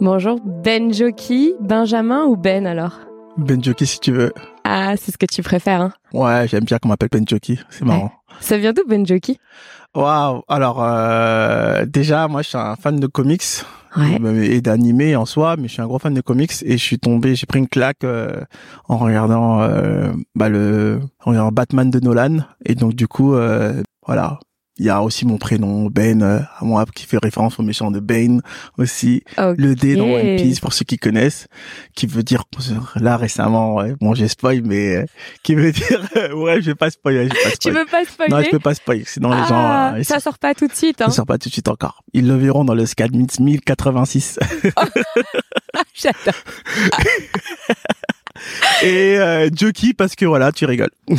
Bonjour, Ben Joki, Benjamin ou Ben alors? Ben Joki si tu veux. Ah, c'est ce que tu préfères, hein? Ouais, j'aime bien qu'on m'appelle Ben Joki, c'est marrant. Ça vient d'où Ben Joki? Waouh Alors, euh, déjà, moi, je suis un fan de comics et d'animé en soi, mais je suis un gros fan de comics et je suis tombé, j'ai pris une claque euh, en regardant euh, bah, le en regardant Batman de Nolan et donc du coup, euh, voilà, il y a aussi mon prénom, Ben, euh, à moi, qui fait référence au méchant de Bane aussi. Le D dans One Piece, pour ceux qui connaissent, qui veut dire, là récemment, ouais, bon j'ai spoil, mais euh, qui veut dire, ouais, je vais pas spoiler, je vais pas spoiler. Tu veux pas spoiler Non, je peux pas spoiler, sinon les gens... Ah, euh, ça sort pas tout de suite. Hein. Ça sort pas tout de suite encore. Ils le verront dans le SCAD 1086. J'adore. et euh, Joki parce que voilà, tu rigoles.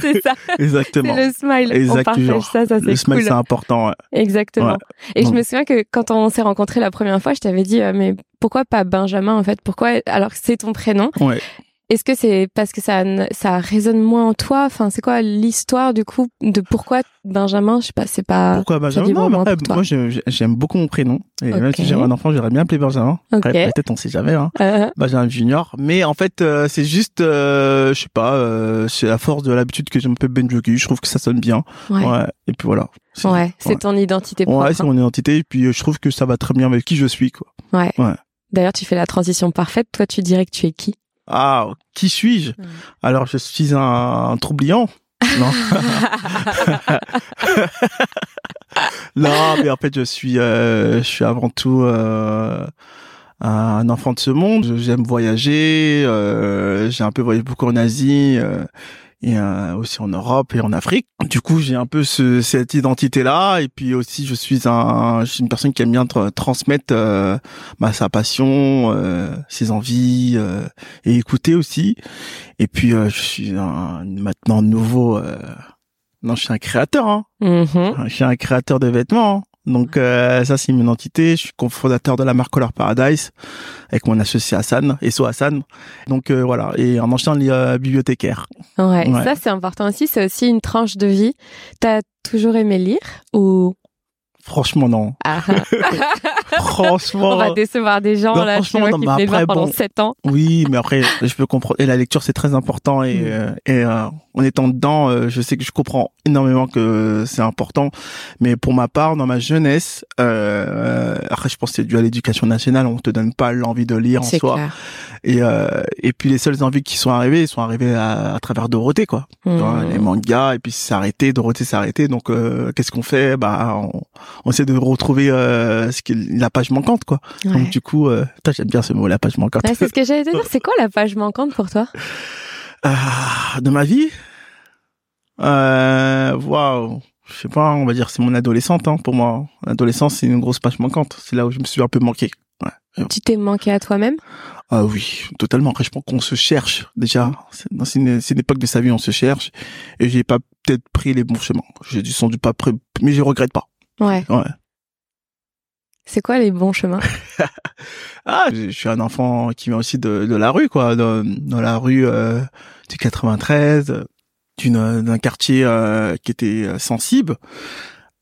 c'est ça. Exactement. Le smile. Exactement. On partage ça, ça c'est Le smile, c'est important. Exactement. Et je me souviens que quand on s'est rencontrés la première fois, je t'avais dit, euh, mais pourquoi pas Benjamin en fait? Pourquoi alors que c'est ton prénom? Ouais. Est-ce que c'est parce que ça ça résonne moins en toi? Enfin, c'est quoi l'histoire du coup de pourquoi Benjamin? Je sais pas, c'est pas. Pourquoi Benjamin? Non, mais après, moi j'aime beaucoup mon prénom et même si j'avais un enfant, j'aurais bien appelé Benjamin. Okay. Peut-être on sait jamais. Hein. Uh-huh. Benjamin Junior. Mais en fait, euh, c'est juste, euh, je sais pas, euh, c'est à force de l'habitude que je m'appelle Benjoki. Je trouve que ça sonne bien. Ouais. ouais. Et puis voilà. Ouais, c'est ton identité propre. Ouais, c'est mon identité. Et puis je trouve que ça va très bien avec qui je suis, quoi. Ouais. Ouais. D'ailleurs, tu fais la transition parfaite. Toi, tu dirais que tu es qui? Ah, qui suis-je? Alors, je suis un, un troublion. Non. non, mais en fait, je suis, euh, je suis avant tout euh, un enfant de ce monde. J'aime voyager. Euh, j'ai un peu voyagé beaucoup en Asie. Et euh, aussi en Europe et en Afrique. Du coup, j'ai un peu ce, cette identité-là, et puis aussi, je suis un, je suis une personne qui aime bien transmettre euh, bah, sa passion, euh, ses envies, euh, et écouter aussi. Et puis, euh, je suis un, maintenant nouveau. non, je suis un créateur. Hein. Mm-hmm. Je suis un créateur de vêtements. Donc euh, ça c'est mon identité. Je suis cofondateur de la marque Color Paradise avec mon associé Hassan, Esso Hassan. Donc euh, voilà et en ancien euh, bibliothécaire. Ouais, ouais. ça c'est important aussi. C'est aussi une tranche de vie. T'as toujours aimé lire ou? Franchement, non. Ah. franchement. On va décevoir des gens, non, là, franchement, non, mais après, pendant bon, 7 ans. Oui, mais après, je peux comprendre. Et la lecture, c'est très important. Et, Mm. euh, et euh, en étant dedans, euh, je sais que je comprends énormément que c'est important. Mais pour ma part, dans ma jeunesse, euh, après, je pense que c'est dû à l'éducation nationale. On te donne pas l'envie de lire en soi. clair. Et, euh, et puis, les seules envies qui sont arrivées, sont arrivées à, à travers Dorothée, quoi. Tu vois. Les mangas, et puis c'est arrêté, Dorothée s'est arrêté. Donc, euh, qu'est-ce qu'on fait? Bah, on, on essaie de retrouver euh, ce qui est la page manquante, quoi. Ouais. Donc, du coup, euh, j'aime bien ce mot, la page manquante. Ouais, c'est ce que j'allais te dire. C'est quoi la page manquante pour toi? Ah, de ma vie? Euh, Waouh Je sais pas, on va dire c'est mon adolescente, hein, pour moi. L'adolescence, c'est une grosse page manquante. C'est là où je me suis un peu manqué. Ouais. Tu t'es manqué à toi-même? Ah oui, totalement. Après, je pense qu'on se cherche déjà. C'est une, époque de sa vie, on se cherche. Et j'ai pas peut-être pris les bons chemins. J'ai dû sans doute pas pris, mais je regrette pas. Ouais. Ouais. C'est quoi les bons chemins? Ah, je suis un enfant qui vient aussi de, de la rue, quoi, de, dans la rue euh, du 93, d'une d'un quartier euh, qui était euh, sensible.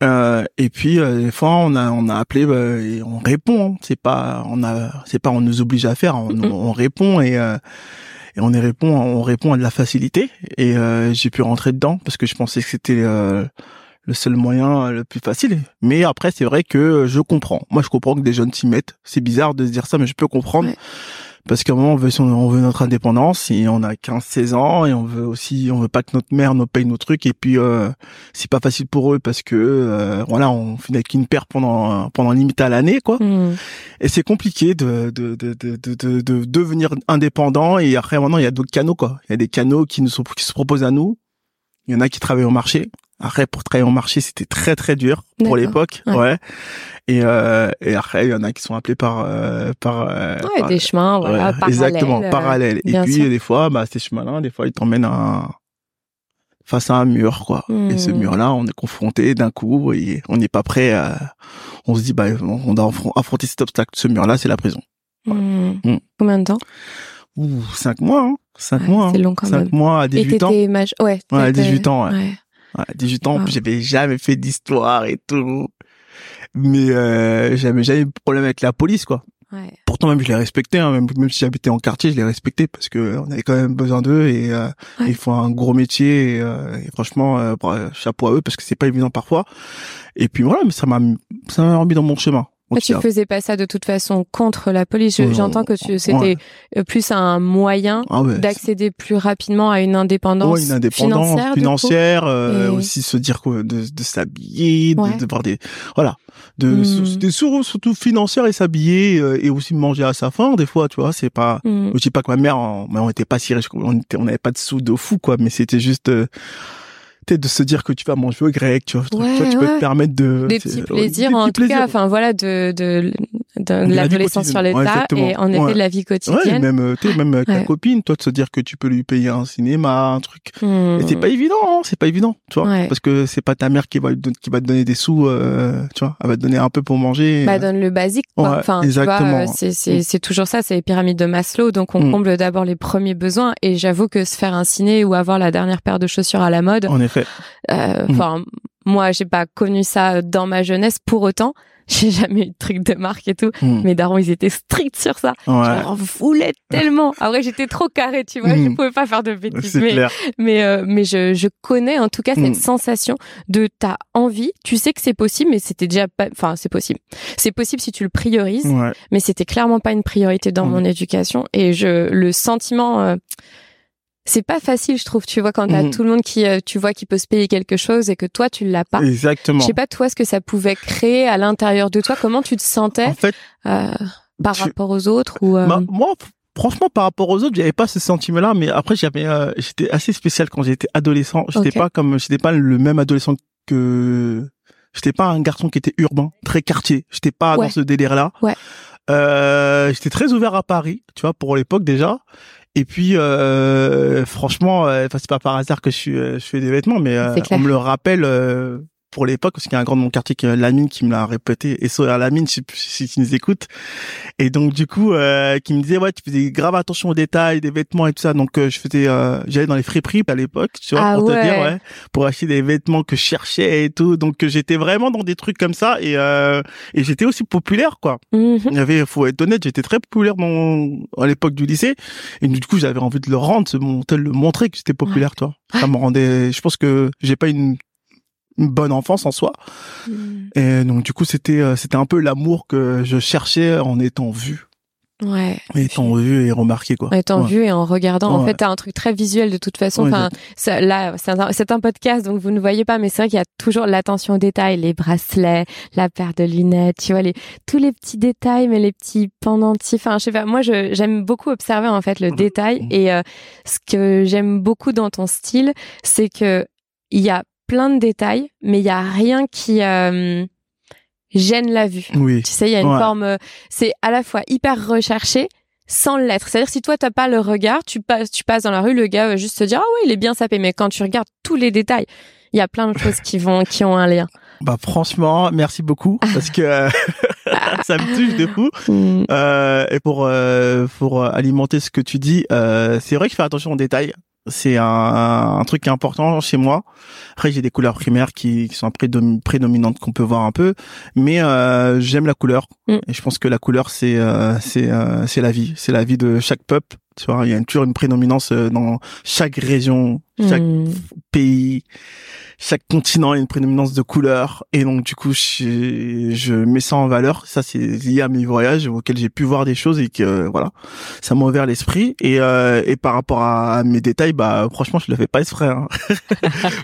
Euh, et puis euh, des fois on a on a appelé euh, et on répond. hein. C'est pas on a c'est pas on nous oblige à faire. On, Mhm. on répond et euh, et on y répond on répond à de la facilité. Et euh, j'ai pu rentrer dedans parce que je pensais que c'était euh, le seul moyen le plus facile. Mais après, c'est vrai que je comprends. Moi, je comprends que des jeunes s'y mettent. C'est bizarre de se dire ça, mais je peux comprendre. Ouais. Parce qu'à un moment, on veut, son- on veut notre indépendance et on a 15-16 ans et on veut aussi, on veut pas que notre mère nous paye nos trucs et puis euh, c'est pas facile pour eux parce que euh, voilà, on finit avec une paire pendant pendant limite à l'année quoi. Hmm. Et c'est compliqué de de, de, de, de, de, de devenir indépendant et après maintenant il y a d'autres canaux quoi. Il y a des canaux qui nous sont, qui se proposent à nous. Il y en a qui travaillent au marché. Après pour travailler au marché c'était très très dur pour l'époque, Ouais. ouais. Et euh, et après il y en a qui sont appelés par euh, par, euh, Ouais, par- des chemins, voilà, Ouais, parallèles. exactement euh, parallèles. Et puis sûr. des fois bah ces chemins-là, des fois ils t'emmènent à face à un mur quoi. Et ce Hmm. mur-là, on est confronté d'un coup et on n'est pas prêt à on se dit bah on doit affron- affronter cet obstacle. Ce mur-là, c'est la prison. Hmm. Hmm. Combien de temps? Ouh, cinq mois, hein. cinq Ouais, mois. C'est hein. long quand Cinq même. mois à Et 18 ans. t'étais maj... Ouais, Ouais, à t'étais- 18 ans, ouais. ouais. Ouais, 18 ans, Wow. plus, j'avais jamais fait d'histoire et tout. Mais euh, j'avais jamais eu de problème avec la police, quoi. Ouais. Pourtant même je les respectais, hein, même, même si j'habitais en quartier, je les respectais parce que on avait quand même besoin d'eux et euh, Ouais. ils font un gros métier et, euh, et franchement euh, chapeau à eux parce que c'est pas évident parfois. Et puis voilà, mais ça m'a ça m'a remis dans mon chemin. Donc, tu faisais pas ça de toute façon contre la police. J'entends que c'était Ouais. euh, plus un moyen ah ouais, d'accéder plus rapidement à une indépendance Ouais, une indépendance financière. euh, Et- aussi se dire quoi, de, de s'habiller, de, voir des, voilà, de, sou- des sources surtout financières et s'habiller euh, et aussi manger à sa faim des fois, tu vois, c'est pas, Mm. je dis pas que ma mère, on, on était pas si riche, on était, on n'avait pas de sous de fou quoi, mais c'était juste, euh, peut-être de se dire que tu vas manger au grec, tu vois, tu vois, Ouais, tu peux ouais. te permettre de Des petits ouais, plaisirs, des en petits tout cas, enfin voilà, de, de, de, l'adolescence sur. Ouais, l'état exactement. et en effet Ouais. de la vie Ouais, quotidienne. même, euh, tu sais, même avec ta Ouais. copine, toi, de se dire que tu peux lui payer un cinéma, un truc. Hmm. Et c'est pas évident, hein, c'est pas évident, tu vois, Ouais. parce que c'est pas ta mère qui va qui va te donner des sous, euh, tu vois, elle va te donner un peu pour manger. Bah, euh. donne le basique, quoi. Ouais, enfin, tu exactement. euh, c'est, c'est, Mm. c'est toujours ça, c'est les pyramides de Maslow. Donc, on Mm. comble d'abord les premiers besoins. Et j'avoue que se faire un ciné ou avoir la dernière paire de chaussures à la mode, En effet. euh, Mm. enfin, moi, j'ai pas connu ça dans ma jeunesse. Pour autant, j'ai jamais eu de truc de marque et tout. Mm. Mes darons, ils étaient stricts sur ça. Ouais. J'en voulais tellement. Après, j'étais trop carré, tu vois. Je Mm. pouvais pas faire de bêtises. Mais, clair. mais, euh, mais je, je connais en tout cas cette Mm. sensation de t'as envie. Tu sais que c'est possible, mais c'était déjà pas, enfin, c'est possible. C'est possible si tu le priorises, Ouais. mais c'était clairement pas une priorité dans Mm. mon éducation. Et je, le sentiment, euh, c'est pas facile, je trouve, tu vois, quand t'as Mm. tout le monde qui, euh, tu vois, qui peut se payer quelque chose et que toi, tu l'as pas. Exactement. Je sais pas, toi, ce que ça pouvait créer à l'intérieur de toi, comment tu te sentais En fait, euh, par tu- rapport aux autres ou euh, bah, moi, franchement, par rapport aux autres, j'avais pas ce sentiment-là, mais après, j'avais, euh, j'étais assez spécial quand j'étais adolescent. J'étais Ok. pas comme, j'étais pas le même adolescent que, j'étais pas un garçon qui était urbain, très quartier. J'étais pas Ouais. dans ce délire-là. Ouais. Euh, j'étais très ouvert à Paris, tu vois, pour l'époque déjà. Et puis, euh, franchement, euh, c'est pas par hasard que je euh, je fais des vêtements, mais euh, on me le rappelle euh, pour l'époque, parce qu'il y a un grand de mon quartier qui est Lamine qui me l'a répété, et sur Lamine, plus si tu nous écoutes. Et donc, du coup, euh, qui me disait, ouais, tu faisais grave attention aux détails, des vêtements et tout ça. Donc, euh, je faisais, euh, j'allais dans les friperies à l'époque, tu vois, Ah pour te dire, ouais, pour acheter des vêtements que je cherchais et tout. Donc, euh, j'étais vraiment dans des trucs comme ça, et, euh, et j'étais aussi populaire, quoi. mhm. Il y avait, faut être honnête, j'étais très populaire dans, à l'époque du lycée. Et du coup, j'avais envie de le rendre, de le montrer que j'étais populaire, toi. Ça me rendait, je pense que j'ai pas une, une bonne enfance en soi. Mhm. Et donc, du coup, c'était, euh, c'était un peu l'amour que je cherchais en étant vu. Ouais. En étant vu et remarqué, quoi. En étant Ouais. vu et en regardant, en fait, t'as un truc très visuel de toute façon. Ouais, Enfin, ça, là, c'est un, c'est un podcast, donc vous ne voyez pas, mais c'est vrai qu'il y a toujours l'attention aux détails, les bracelets, la paire de lunettes, tu vois, les, tous les petits détails, mais les petits pendentifs. Enfin, je sais pas, moi, je, j'aime beaucoup observer, en fait, le détail. Et euh, ce que j'aime beaucoup dans ton style, c'est que il y a plein de détails, mais il y a rien qui euh, gêne la vue. Oui. Tu sais, il y a une Ouais. forme, euh, c'est à la fois hyper recherché sans l'être. C'est-à-dire si toi t'as pas le regard, tu passes, tu passes dans la rue, le gars va juste se dire ah ouais il est bien sapé, mais quand tu regardes tous les détails, il y a plein de choses qui vont, qui ont un lien. Bah, franchement, merci beaucoup, parce que ça me touche de fou. Mm. Euh, et pour euh, pour alimenter ce que tu dis, euh, c'est vrai je fais attention aux détails. C'est un, un truc qui est important chez moi. Après, j'ai des couleurs primaires qui, qui sont prédom- prédominantes qu'on peut voir un peu, mais euh, j'aime la couleur. Mm. Et je pense que la couleur, c'est euh, c'est euh, c'est la vie, c'est la vie de chaque peuple. Tu vois, il y a toujours une prédominance euh, dans chaque région, chaque Mm. pays, chaque continent a une prédominance de couleurs et donc du coup je, je mets ça en valeur ça c'est lié à mes voyages auxquels j'ai pu voir des choses et que voilà ça m'a ouvert l'esprit et euh, et par rapport à, mes détails bah franchement je le fais pas exprès hein.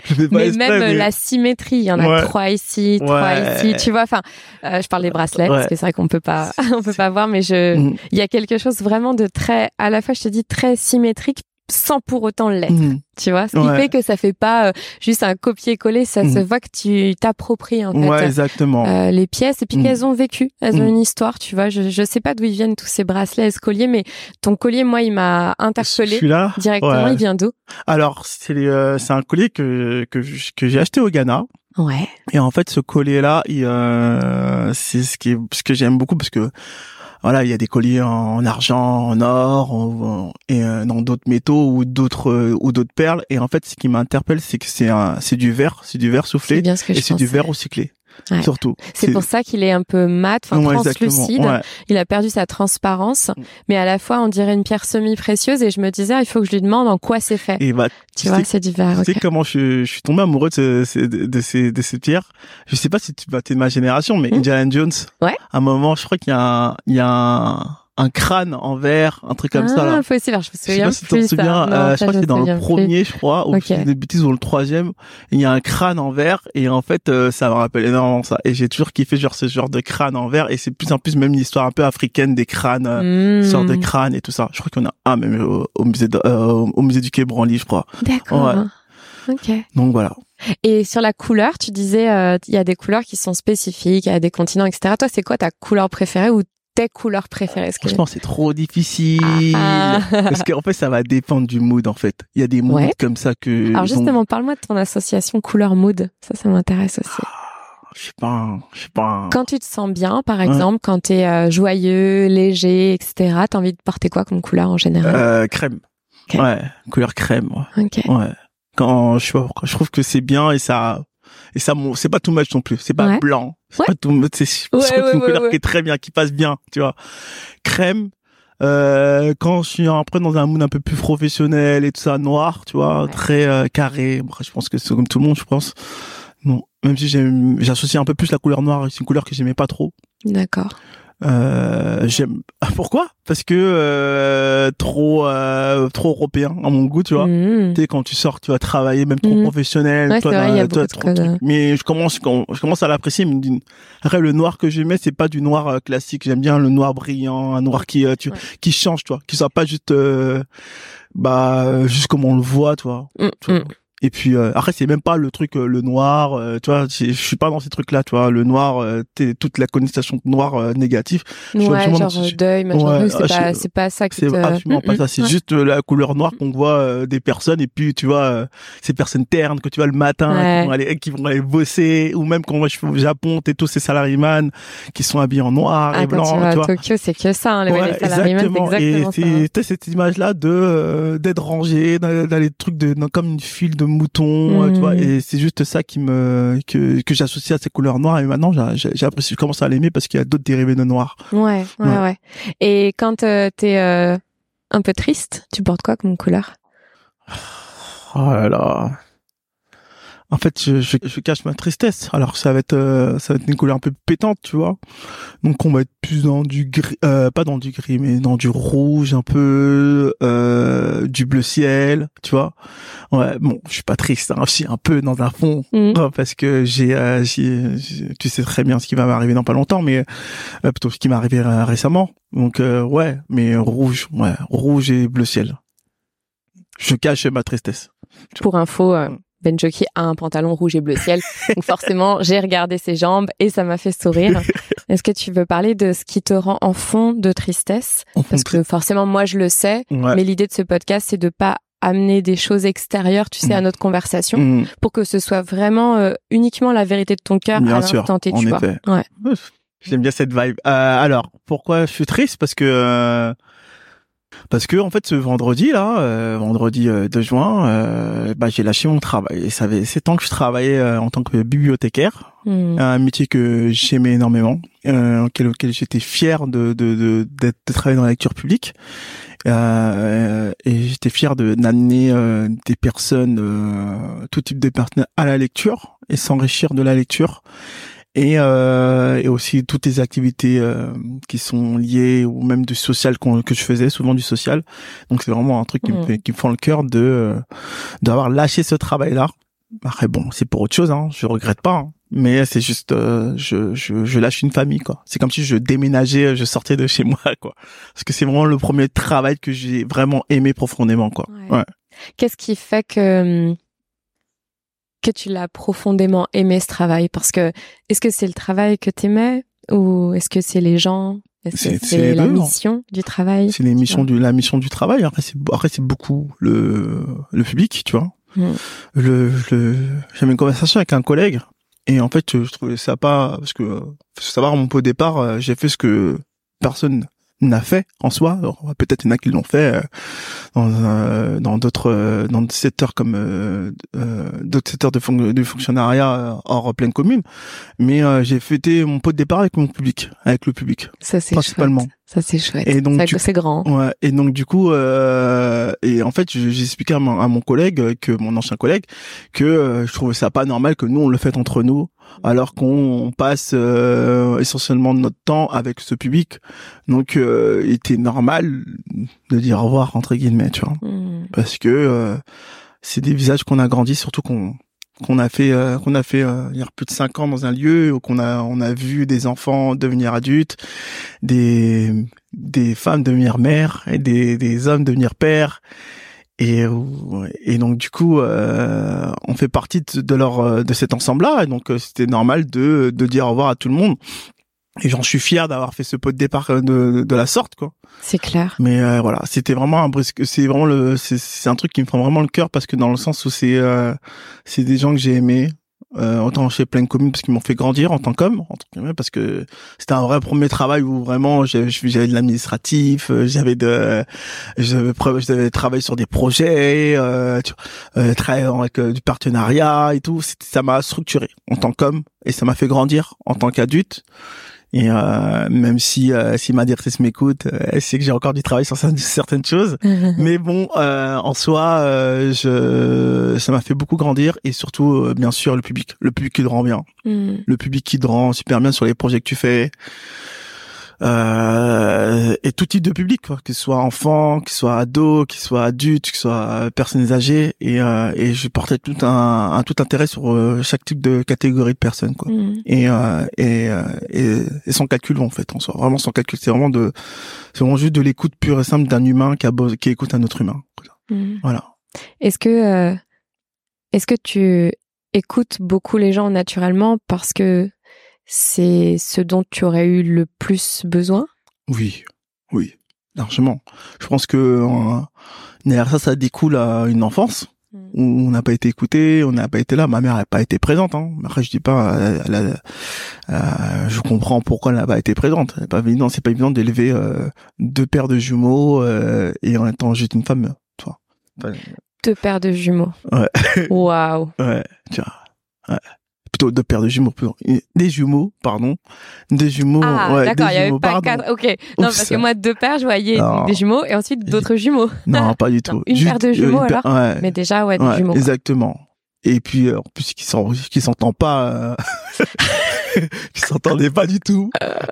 je fais pas Mais exprès, même mais- la symétrie, il y en a Ouais. trois ici, trois ici, tu vois. Enfin, euh, je parle des bracelets parce que c'est vrai qu'on peut pas, on peut pas voir, mais je, Mhm. il y a quelque chose vraiment de très, à la fois je te dis très symétrique sans pour autant l'être. Mhm. Tu vois, ce qui Ouais. fait que ça fait pas euh, juste un copier-coller, ça se Mhm. voit que tu t'appropries en fait. ouais exactement euh, les pièces et puis Mm. qu'elles ont vécu, elles ont Mm. une histoire, tu vois. Je, je sais pas d'où ils viennent tous ces bracelets et ce collier, mais ton collier, moi, il m'a interpellé celui-là? directement. ouais. Il vient d'où? Alors c'est euh, c'est un collier que que j'ai acheté au Ghana Ouais. Et en fait, ce collier-là, il, euh, c'est ce qui est, ce que j'aime beaucoup parce que voilà, il y a des colliers en argent, en or, en- et euh, dans d'autres métaux ou d'autres euh, ou d'autres perles. Et en fait, ce qui m'interpelle, c'est que c'est un, c'est du verre, c'est du verre C'est soufflé bien ce que et c'est du verre recyclé. Ouais. surtout. C'est pour ça qu'il est un peu mat, enfin Ouais, translucide. ouais. Il a perdu sa transparence, Mm. mais à la fois on dirait une pierre semi-précieuse et je me disais, ah, il faut que je lui demande en quoi c'est fait. Et bah, tu tu vois, c'est du verre. Tu sais comment je, je suis tombé amoureux de, ce- ce- de, ces, de ces pierres? Je sais pas si tu bah, es de ma génération, mais Hmm. Indiana Jones. Ouais. À un moment, je crois qu'il y a un, il y a un, un crâne en verre, un truc comme ah, ça là. possible. Alors, je me Je sais souviens pas si tu ça. souviens. Non, euh, je crois que c'est dans le souviens plus. premier, je crois, ou Ok. si je dis des bêtises, ou le troisième. Il y a un crâne en verre et en fait, euh, ça me rappelle énormément ça. Et j'ai toujours kiffé genre ce genre de crâne en verre et c'est plus en plus même l'histoire un peu africaine des crânes. euh, sortes de crânes et tout ça. Je crois qu'il y en a un même au, au musée de, euh, au musée du Quai Branly, je crois. D'accord. Ouais. Ok. Donc voilà. Et sur la couleur, tu disais, euh, il y a des couleurs qui sont spécifiques, il y a des continents, etc. Toi, c'est quoi ta couleur préférée ou tes couleurs préférées que- Franchement, c'est trop difficile. Ah, ah. Parce qu'en fait, ça va dépendre du mood, en fait. Il y a des moods Ouais. comme ça que... Alors justement, parle-moi de ton association couleur mood. Ça, ça m'intéresse aussi. Je sais pas, je sais pas. Quand tu te sens bien, par exemple, quand tu es joyeux, léger, etc., t'as envie de porter quoi comme couleur en général? Euh, crème. Ouais, couleur crème. Ouais. Ok. ouais. Quand je je trouve que c'est bien et ça et ça c'est pas tout much non plus. C'est pas blanc. Ouais. pas tout. C'est Ouais, ouais, une couleur qui est très bien, qui passe bien, tu vois. Crème. Euh, quand je suis après dans un mood un peu plus professionnel et tout ça, noir, tu vois, très euh, carré. Bon, je pense que c'est comme tout le monde, je pense. Non, même si j'associe un peu plus la couleur noire. C'est une couleur que j'aimais pas trop. D'accord. Euh, j'aime. Ah, Pourquoi? Parce que euh, trop, euh, trop européen à mon goût, tu vois. Tu sais, quand tu sors, tu vas travailler, même trop Mhm. professionnel. Ouais, toi, c'est vrai, il y a toi, trop de trucs. Mais je commence, je commence à l'apprécier. mais Après, le noir que j'aimais, c'est pas du noir euh, classique. J'aime bien le noir brillant, un noir qui, euh, tu, Ouais. qui change, toi, qui soit pas juste, bah, juste comme on le voit, toi. Tu vois. Mm. Et puis euh, après c'est même pas le truc euh, le noir, euh, tu vois, c'est- je suis pas dans ces trucs là, tu vois, le noir, euh, t'es- toute la connotation noir euh, négatif, Ouais, genre dans euh, deuil, Ouais, truc, c'est ah, pas, je- c'est pas ça que c'est te- absolument pas Mm, ça, c'est ouais. juste la couleur noire qu'on voit euh, des personnes et puis tu vois euh, ces personnes ternes que tu vois le matin Ouais. qui vont aller qui vont aller bosser ou même quand moi je suis au Japon, t'es tous ces salariés qui sont habillés en noir Ah, et quand blanc, tu vas à tu vois. Tokyo, c'est que ça, hein, les, les salariés, c'est exactement et ça. c'est t'as cette image là de euh, d'être rangé les trucs de dans- comme une file de moutons euh, tu Mm. vois et c'est juste ça qui me que que j'associe à ces couleurs noires et maintenant apprécié je commence à l'aimer parce qu'il y a d'autres dérivés de noir Ouais, ouais, Ouais. ouais. Et quand euh, t'es euh, un peu triste, tu portes quoi comme couleur? Oh là là en fait je, je, je cache ma tristesse alors ça va être euh, ça va être une couleur un peu pétante tu vois donc on va être plus dans du gris euh, pas dans du gris mais dans du rouge un peu euh, du bleu ciel tu vois ouais bon je suis pas triste hein, je suis un peu dans un fond. Ouais, parce que j'ai, euh, j'ai- tu sais très bien ce qui va m'arriver dans pas longtemps, mais euh, plutôt ce qui m'est arrivé euh, récemment. Donc euh, ouais, mais rouge, ouais, rouge et bleu ciel. Je cache ma tristesse. Pour info, euh, Ben Jockey a un pantalon rouge et bleu ciel. Donc forcément, j'ai regardé ses jambes et ça m'a fait sourire. Est-ce que tu veux parler de ce qui te rend en fond de tristesse? Parce que forcément, moi, je le sais. ouais. Mais l'idée de ce podcast, c'est de pas amener des choses extérieures, tu sais, à Mm. notre conversation, Mm, pour que ce soit vraiment euh, uniquement la vérité de ton cœur à l'instant T, tu vois. Ouais. J'aime bien cette vibe. Euh, alors, pourquoi je suis triste? Parce que euh, parce que en fait, ce vendredi là, euh, vendredi euh, 2 juin, euh, bah, j'ai lâché mon travail. Et ça fait sept ans que je travaillais euh, en tant que bibliothécaire. Mm. un métier que j'aimais énormément, euh, auquel, auquel j'étais fier de, de, de, de travailler dans la lecture publique. Euh, et j'étais fier de d'amener euh, des personnes, euh, tout type de personnes à la lecture et s'enrichir de la lecture. Et, euh, et aussi toutes les activités euh, qui sont liées ou même du social qu'on- que je faisais, souvent du social. Donc c'est vraiment un truc qui me Mhm. fait, qui me fend le cœur de euh, d'avoir lâché ce travail-là. Après bon, c'est pour autre chose, hein. Je regrette pas. hein. Mais c'est juste, euh, je, je, je lâche une famille, quoi. C'est comme si je déménageais, je sortais de chez moi, quoi. Parce que c'est vraiment le premier travail que j'ai vraiment aimé profondément, quoi. Ouais. Ouais. Qu'est-ce qui fait que hum, que tu l'as profondément aimé ce travail? Parce que est-ce que c'est le travail que t'aimais ou est-ce que c'est les gens? Est-ce que c'est la non mission du travail? C'est les missions du, la mission du travail. Après, c'est, après, c'est beaucoup le, le public, tu vois. Mm. Le, le, j'avais une conversation avec un collègue. Et en fait, je trouvais ça pas, parce que, faut savoir, mon peu au départ, euh, j'ai fait ce que personne n'a fait en soi. Peut-être il y en a qui l'ont fait euh, dans dans d'autres dans d'autres secteurs comme euh, d'autres secteurs de, de fonctionnariat hors pleine commune. Mais j'ai fêté mon pot de départ avec mon public, avec le public. Ça c'est principalement. Ça c'est chouette. Et donc c'est grand. Ouais. Et donc du coup, et en fait, j'ai expliqué à mon, à mon collègue que mon ancien collègue que je trouvais ça pas normal que nous on le fait entre nous alors qu'on passe euh, essentiellement notre temps avec ce public. Donc, euh, il était normal de dire au revoir entre guillemets, tu vois, hmm. parce que euh, c'est des visages qu'on a grandi, surtout qu'on qu'on a fait qu'on a fait il y a plus de cinq ans dans un lieu où qu'on a on a vu des enfants devenir adultes, des des femmes devenir mères et des des hommes devenir pères et, et donc du coup, euh, on fait partie de, leur euh, de cet ensemble-là, et donc euh, c'était normal de, de dire au revoir à tout le monde. Et j'en suis fier d'avoir fait ce pot de départ de, de la sorte, quoi. C'est clair. Mais voilà, c'était vraiment un brisque. C'est vraiment le, c'est un truc qui me prend vraiment le cœur parce que dans le sens où c'est, c'est des gens que j'ai aimés, euh, autant chez plein commune parce qu'ils m'ont fait grandir en tant qu'homme parce que c'était un vrai premier travail où vraiment j'avais de l'administratif euh, j'avais de j'avais j'avais travaillé sur des projets euh, euh travailler avec euh, du partenariat et tout ça m'a structuré en tant qu'homme et ça m'a fait grandir en tant qu'adulte et euh, même si euh, si ma directrice m'écoute, euh, elle sait que j'ai encore du travail sur certaines choses. Mais bon, euh, en soi, euh, je, ça m'a fait beaucoup grandir et surtout, bien sûr, le public, le public qui te rend bien, mm. le public qui te rend super bien sur les projets que tu fais euh, et tout type de public, quoi, que ce soit enfant, que ce soit ado, que ce soit adulte, que ce soit personnes âgées, et, euh, et je portais tout un, un, tout intérêt sur euh, chaque type de catégorie de personnes, quoi. Mmh. Et, euh, et, euh, et, et, sans calcul en fait, en soi, vraiment sans calcul, c'est vraiment de, c'est vraiment juste de l'écoute pure et simple d'un humain qui, a, qui écoute un autre humain. Mmh. Voilà. Est-ce que, est-ce que tu écoutes beaucoup les gens naturellement parce que c'est ce dont tu aurais eu le plus besoin? Oui, oui, largement. Je pense que euh, derrière ça, ça découle à une enfance hmm. où on n'a pas été écouté, on n'a pas été là. Ma mère n'a pas été présente. Hein. Après, je dis pas, euh, je comprends pourquoi elle n'a pas été présente. C'est pas évident, c'est pas évident d'élever euh, deux paires de jumeaux et en étant juste une femme, toi. deux paires de jumeaux. Ouais. Waouh. ouais. Tu vois. Ouais plutôt deux paires de jumeaux, des jumeaux, pardon, des jumeaux. Ah, ouais, d'accord, il y avait pas quatre. Ok, non parce que moi deux paires, je voyais des jumeaux et ensuite d'autres jumeaux. Non, pas du tout. une paire de jumeaux alors. Ouais. Mais déjà ouais, des jumeaux. Exactement. Et puis euh, en plus qui qui s'entend pas, euh... qui s'entendait pas du tout.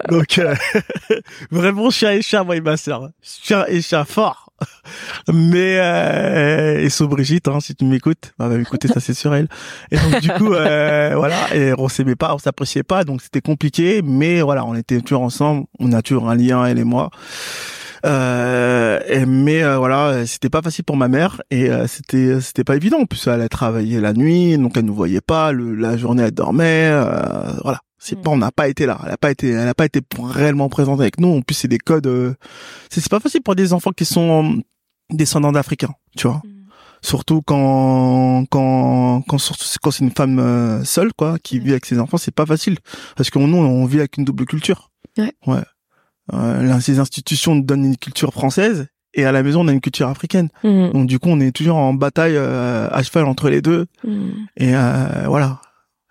Donc euh, vraiment chien et chat moi et ma sœur, chien et chat fort. Mais euh, et so Brigitte hein, si tu m'écoutes bah, va m'écouter ça c'est sur elle. Et donc du coup euh, voilà et on s'aimait pas on s'appréciait pas donc c'était compliqué mais voilà on était toujours ensemble on a toujours un lien elle et moi. Euh, mais euh, voilà c'était pas facile pour ma mère et euh, c'était c'était pas évident en plus elle a travaillé la nuit donc elle nous voyait pas la journée elle dormait euh, voilà c'est mm. pas, on n'a pas été là. Elle a pas été, elle a pas été réellement présente avec nous. En plus, c'est des codes. Euh, c'est pas facile pour des enfants qui sont descendants d'Africains, tu vois. Mm. Surtout quand quand quand, quand c'est une femme euh, seule, quoi, qui mm. vit avec ses enfants, c'est pas facile parce que nous, on vit avec une double culture. Ouais. Ouais. Euh, ces institutions donnent une culture française et à la maison on a une culture africaine. Donc du coup, on est toujours en bataille euh, à cheval entre les deux. Et euh, voilà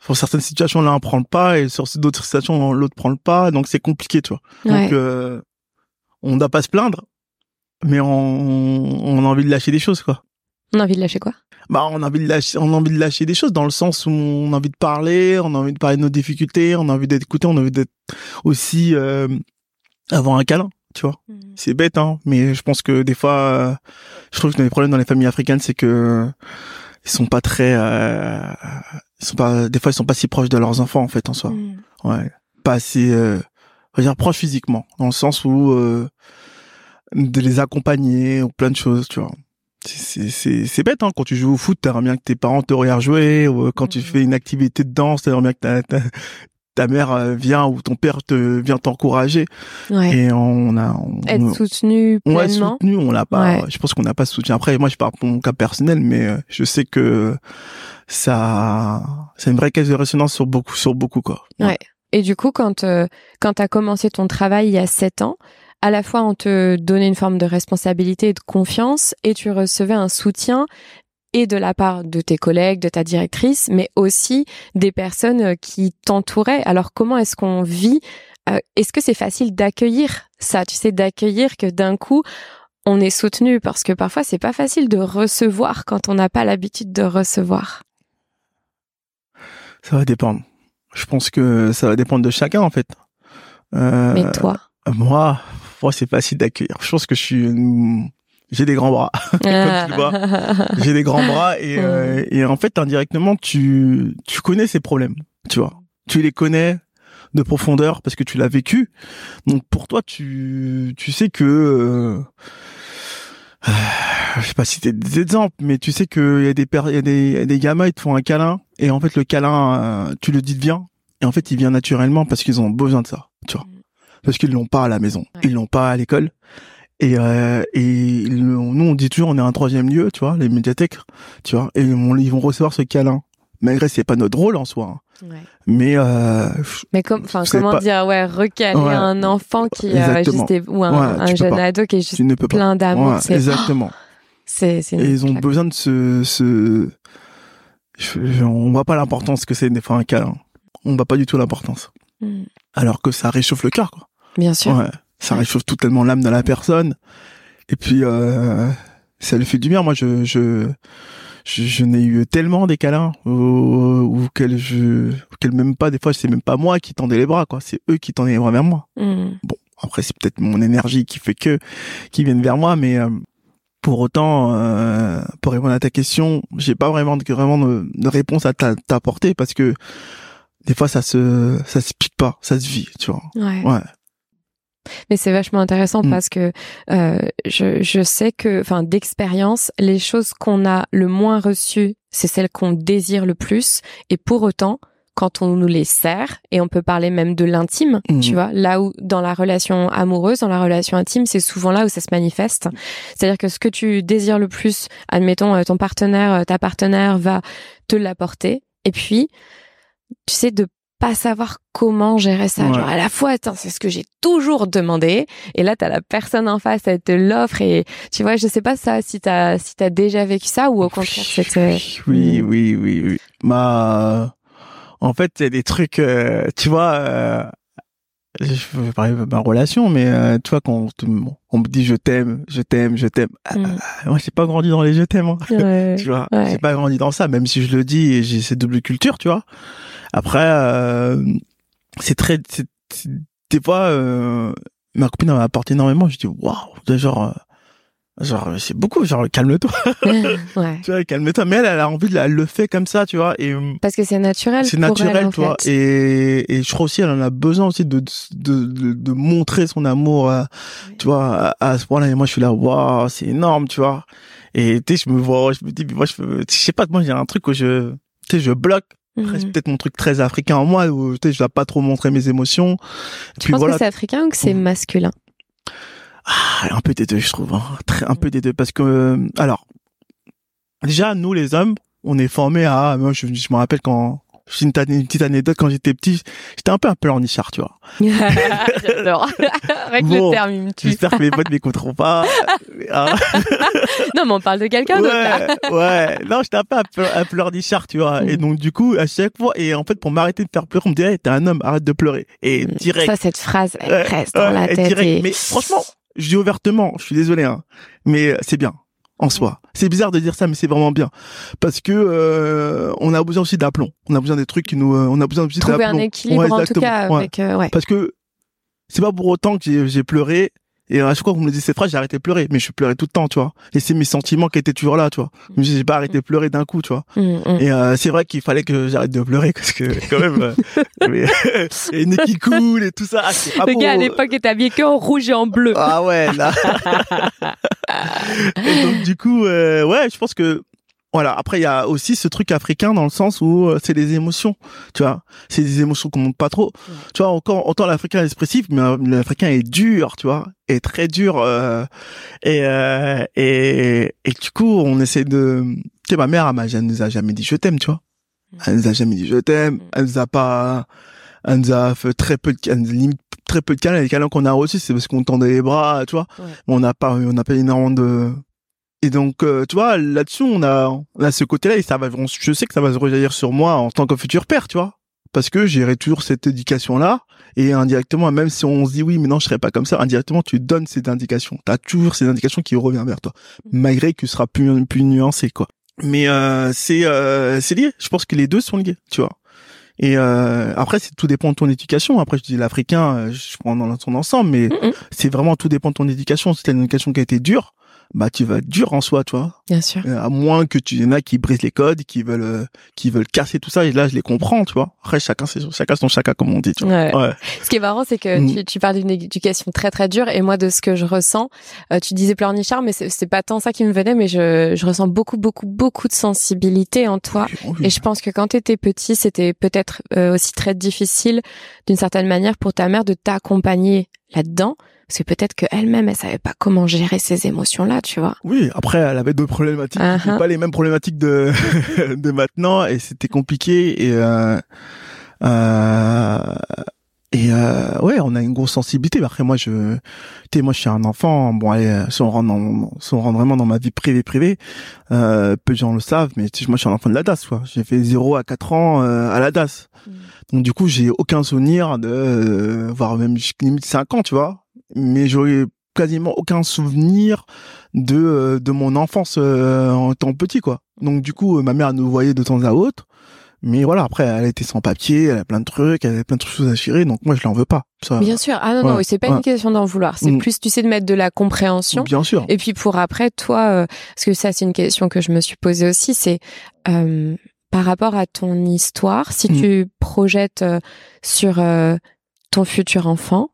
sur certaines situations l'un prend le pas et sur d'autres situations l'autre prend le pas donc c'est compliqué tu vois. Donc euh, on doit pas se plaindre mais on, on a envie de lâcher des choses quoi. On a envie de lâcher quoi? Bah on a envie de lâcher on a envie de lâcher des choses dans le sens où on a envie de parler on a envie de parler de nos difficultés on a envie d'être écouté on a envie d'être aussi euh, avoir un câlin tu vois. Mmh. c'est bête hein mais je pense que des fois euh, je trouve que les problèmes dans les familles africaines c'est que ils sont pas très euh, ils sont pas des fois ils sont pas si proches de leurs enfants en fait en soi mm. ouais pas assez euh, on va dire proches physiquement dans le sens où euh, de les accompagner ou plein de choses tu vois c'est bête hein quand tu joues au foot t'aimerais bien que tes parents te regardent jouer ou quand tu mm. fais une activité de danse t'aimerais bien que ta, mère euh, vient ou ton père te vient t'encourager ouais. et on a être soutenu pleinement on soutenu on l'a pas je pense qu'on n'a pas soutenu après moi je parle pour mon cas personnel mais euh, je sais que ça, c'est une vraie caisse de résonance sur beaucoup, sur beaucoup quoi. Ouais. Et du coup, quand euh, quand t'as commencé ton travail il y a sept ans, à la fois on te donnait une forme de responsabilité et de confiance et tu recevais un soutien et de la part de tes collègues, de ta directrice, mais aussi des personnes euh, qui t'entouraient. Alors comment est-ce qu'on vit euh, Est-ce que c'est facile d'accueillir ça? Tu sais, d'accueillir que d'un coup on est soutenu parce que parfois c'est pas facile de recevoir quand on n'a pas l'habitude de recevoir. Ça va dépendre. Je pense que ça va dépendre de chacun en fait. Euh, mais toi? Moi, moi c'est facile d'accueillir. Je pense que je suis j'ai des grands bras, vois. J'ai des grands bras et, euh, et en fait indirectement tu tu connais ces problèmes, tu vois. Tu les connais de profondeur parce que tu l'as vécu. Donc pour toi tu tu sais que euh, je sais pas si t'es des exemples, mais tu sais qu'il y a des il y a des, y a des gamins ils te font un câlin et en fait le câlin euh, tu le dis de viens et en fait il vient naturellement parce qu'ils ont besoin de ça, tu vois. Mm. Parce qu'ils l'ont pas à la maison, ils l'ont pas à l'école et, euh, et nous, on dit toujours, on est un troisième lieu, tu vois, les médiathèques, tu vois, et ils vont recevoir ce câlin. Malgré c'est pas notre rôle en soi. Hein. Ouais. Mais euh, mais comme, enfin, comment dire, ouais, recaler un enfant qui euh, juste ou un, un jeune ado qui est juste plein d'amour, c'est exactement. c'est c'est. Et ils ont besoin de ce, ce... Je, on voit pas l'importance que c'est des fois un câlin. On voit pas du tout l'importance. Hmm. Alors que ça réchauffe le cœur, quoi. Bien sûr. Ça réchauffe totalement l'âme de la personne. Et puis euh, ça lui fait du bien. Moi, je je je, n'ai eu tellement des câlins ou qu'elle je qu'elle même pas des fois c'est même pas moi qui tendais les bras quoi c'est eux qui tendaient les bras vers moi mm. bon après c'est peut-être mon énergie qui fait que qui viennent vers moi mais euh, pour autant euh, pour répondre à ta question j'ai pas vraiment de, vraiment de, de réponse à t'apporter parce que des fois ça se ça se pique pas ça se vit tu vois ouais, ouais. Mais c'est vachement intéressant mm. parce que euh, je, je sais que, enfin, d'expérience, les choses qu'on a le moins reçues, c'est celles qu'on désire le plus. Et pour autant, quand on nous les sert, et on peut parler même de l'intime, mm. tu vois, là où dans la relation amoureuse, dans la relation intime, c'est souvent là où ça se manifeste. C'est-à-dire que ce que tu désires le plus, admettons, euh, ton partenaire, euh, ta partenaire va te l'apporter. Et puis, tu sais, de pas savoir comment gérer ça. Genre à la fois, c'est ce que j'ai toujours demandé, et là t'as la personne en face, elle te l'offre, et tu vois, je sais pas ça si t'as si t'as déjà vécu ça ou au contraire c'était. Oui, oui, oui, oui. Ma, en fait, c'est des trucs, euh, tu vois. Euh, je vais parler de ma relation, mais euh, tu vois quand on, me dit je t'aime, je t'aime, je t'aime. Ah, mm. moi, j'ai pas grandi dans les je t'aime. Hein. tu vois, j'ai pas grandi dans ça, même si je le dis et j'ai cette double culture, tu vois. Après, euh, c'est très, des fois, euh, ma copine m'a apporté énormément. Je dis waouh, genre, euh, genre c'est beaucoup. Genre calme-toi. ouais. tu vois, calme-toi. Mais elle, elle a envie de, elle le fait comme ça, tu vois. Et parce que c'est naturel. C'est naturel, tu vois. Et et je crois aussi, elle en a besoin aussi de de de, de montrer son amour, tu vois, à, ce point-là. Et moi, je suis là, waouh, c'est énorme, tu vois. Et tu sais, je me vois, je me dis, moi, je, je sais pas, moi, j'ai un truc où je, tu sais, je bloque Mhm. peut-être mon truc très africain en moi où je dois pas trop montrer mes émotions. Tu penses que c'est africain ou que c'est masculin? Ah, Un peu des deux, je trouve. Hein. Très, un peu des deux parce que euh, alors déjà nous les hommes, on est formés à. Moi, je, je me rappelle quand c'est une, une, petite anecdote quand j'étais petit, j'étais un peu un pleurnichard, tu vois. J'adore. Avec le terme, il me tue. J'espère que mes potes m'écouteront pas. Ah. non, mais on parle de quelqu'un d'autre. Ouais, ouais. Non, j'étais un peu un, pleurnichard, tu vois. Et mm. donc, du coup, à chaque fois, et en fait, pour m'arrêter de faire pleurer, on me disait, t'es un homme, arrête de pleurer. Et mm. direct. Ça, cette phrase, elle reste dans la tête. Et... Mais franchement, je dis ouvertement, je suis désolé, hein, mais c'est bien en soi. C'est bizarre de dire ça, mais c'est vraiment bien parce que euh, on a besoin aussi d'aplomb. On a besoin des trucs qui nous, euh, on a besoin aussi trouver un équilibre en tout cas avec. Euh, ouais. Parce que c'est pas pour autant que j'ai pleuré et à chaque fois que vous me dites cette phrase, j'ai arrêté de pleurer, mais je pleurais tout le temps, tu vois. Et c'est mes sentiments qui étaient toujours là, tu vois. Mais j'ai pas arrêté de pleurer d'un coup, tu vois. Mm, mm. Et euh, c'est vrai qu'il fallait que j'arrête de pleurer parce que quand même, euh, mais, et nez qui coule et tout ça. Ah, pas le gars à l'époque était habillé que en rouge et en bleu. Ah ouais, là. et donc du coup, euh, ouais, je pense que voilà. Après, il y a aussi ce truc africain dans le sens où euh, c'est les émotions, tu vois. C'est des émotions qu'on montre pas trop. Tu vois, encore autant l'Africain est expressif, mais euh, l'Africain est dur, tu vois, est très dur. Euh, et, euh, et et du coup, on essaie de. Tu sais, ma mère, elle, nous a jamais dit je t'aime, tu vois. Elle nous a jamais dit je t'aime. Elle nous a pas. Elle nous a fait très peu de. Très peu de câlins. Les câlins qu'on a reçus, c'est parce qu'on tendait les bras, tu vois. Ouais. On n'a pas, on n'a pas énormément de. Et donc, euh, tu vois, là-dessus, on a, on a ce côté-là et ça va, on- je sais que ça va se rejaillir sur moi en tant que futur père, tu vois. Parce que j'irai toujours cette éducation-là et indirectement, même si on se dit oui, mais non, je serai pas comme ça, indirectement, tu donnes cette indication. T'as toujours cette indication qui revient vers toi, malgré que ce sera plus, plus nuancé, quoi. Mais euh, c'est, euh, c'est lié. Je pense que les deux sont liés, tu vois. Et euh, après, c'est tout dépend de ton éducation. Après, je dis l'africain, euh, je prends dans son ensemble, mais Mm, mm. c'est vraiment tout dépend de ton éducation. Si t'as une éducation qui a été dure, bah tu vas être dur en soi, tu vois. Bien sûr. Euh, À moins que tu y en a qui brisent les codes, qui veulent, euh, qui veulent casser tout ça. Et là, je les comprends, tu vois. Après, chacun, c'est chacun son chacun, comme on dit. Tu vois. Ouais. Ouais. Ce qui est marrant, c'est que Mm. tu, tu parles d'une éducation très très dure et moi de ce que je ressens, euh, tu disais pleurnichard, mais c'est pas tant ça qui me venait, mais je, je ressens beaucoup beaucoup beaucoup de sensibilité en toi. Oui. Et je pense que quand tu étais petit, c'était peut-être euh, aussi très difficile d'une certaine manière pour ta mère de t'accompagner là-dedans. Parce que peut-être qu'elle-même, elle savait pas comment gérer ces émotions-là, tu vois. Oui, après, elle avait d'autres problématiques, étaient pas les mêmes problématiques de de maintenant, et c'était compliqué. Et euh, euh, et euh, ouais, on a une grosse sensibilité. Après, moi, je, tu moi, je suis un enfant. Bon, allez, euh, si on rentre, dans, si on rentre vraiment dans ma vie privée, privée, euh, peu de gens le savent, mais moi, je suis un enfant de la DAS, quoi. J'ai fait 0 à 4 ans euh, à la DAS. Mm. Donc, du coup, j'ai aucun souvenir de, euh, voire même limite 5 ans, tu vois. Mais j'aurais quasiment aucun souvenir de euh, de mon enfance euh, en tant petit quoi. Donc du coup euh, ma mère nous voyait de temps à autre, mais voilà après elle était sans papier, elle a plein de trucs, elle avait plein de choses à gérer, donc moi je l'en veux pas. Ça, Bien sûr. Ah non, non, ouais, c'est pas ouais. une question d'en vouloir. C'est Mm. plus, tu sais, de mettre de la compréhension. bien sûr. Et puis pour après, toi, euh, parce que ça c'est une question que je me suis posée aussi, c'est euh, par rapport à ton histoire, si Mm. tu projettes euh, sur euh, ton futur enfant,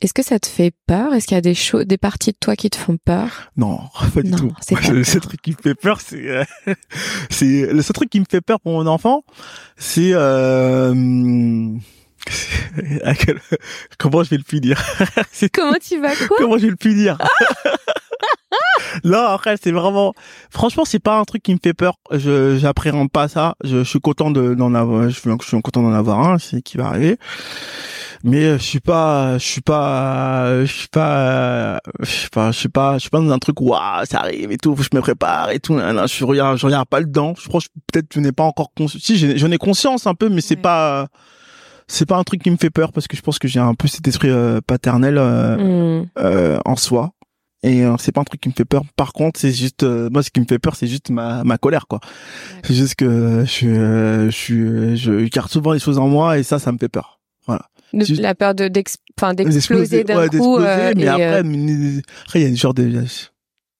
est-ce que ça te fait peur? Est-ce qu'il y a des choses, des parties de toi qui te font peur? Non, pas du Non, tout. c'est le seul truc qui me fait peur, c'est euh, c'est le seul truc qui me fait peur pour mon enfant, c'est euh, comment je vais le punir? Comment tu vas? Quoi? Comment je vais le punir? Non, après c'est vraiment, franchement, c'est pas un truc qui me fait peur. Je j'appréhende pas ça. Je, je suis content de d'en avoir, je suis, je suis content d'en avoir un, c'est qui va arriver. Mais euh, je suis pas, je suis pas, je suis pas, je suis pas, je suis pas, je suis pas dans un truc waouh, ça arrive et tout, faut que je me prépare et tout. Non, je regarde, je regarde pas dedans. Je pense que peut-être je n'ai pas encore conscience. Si j'en ai conscience un peu, mais c'est Ouais. pas, c'est pas un truc qui me fait peur parce que je pense que j'ai un peu cet esprit euh, paternel. euh, Hmm. euh, en soi. Et euh, c'est pas un truc qui me fait peur. Par contre, c'est juste euh, moi ce qui me fait peur, c'est juste ma ma colère quoi. C'est juste que je euh, je suis je garde souvent les choses en moi et ça ça me fait peur. De- Si- La peur de d'exploser d'un ouais, coup. euh, mais après euh, il y a une genre de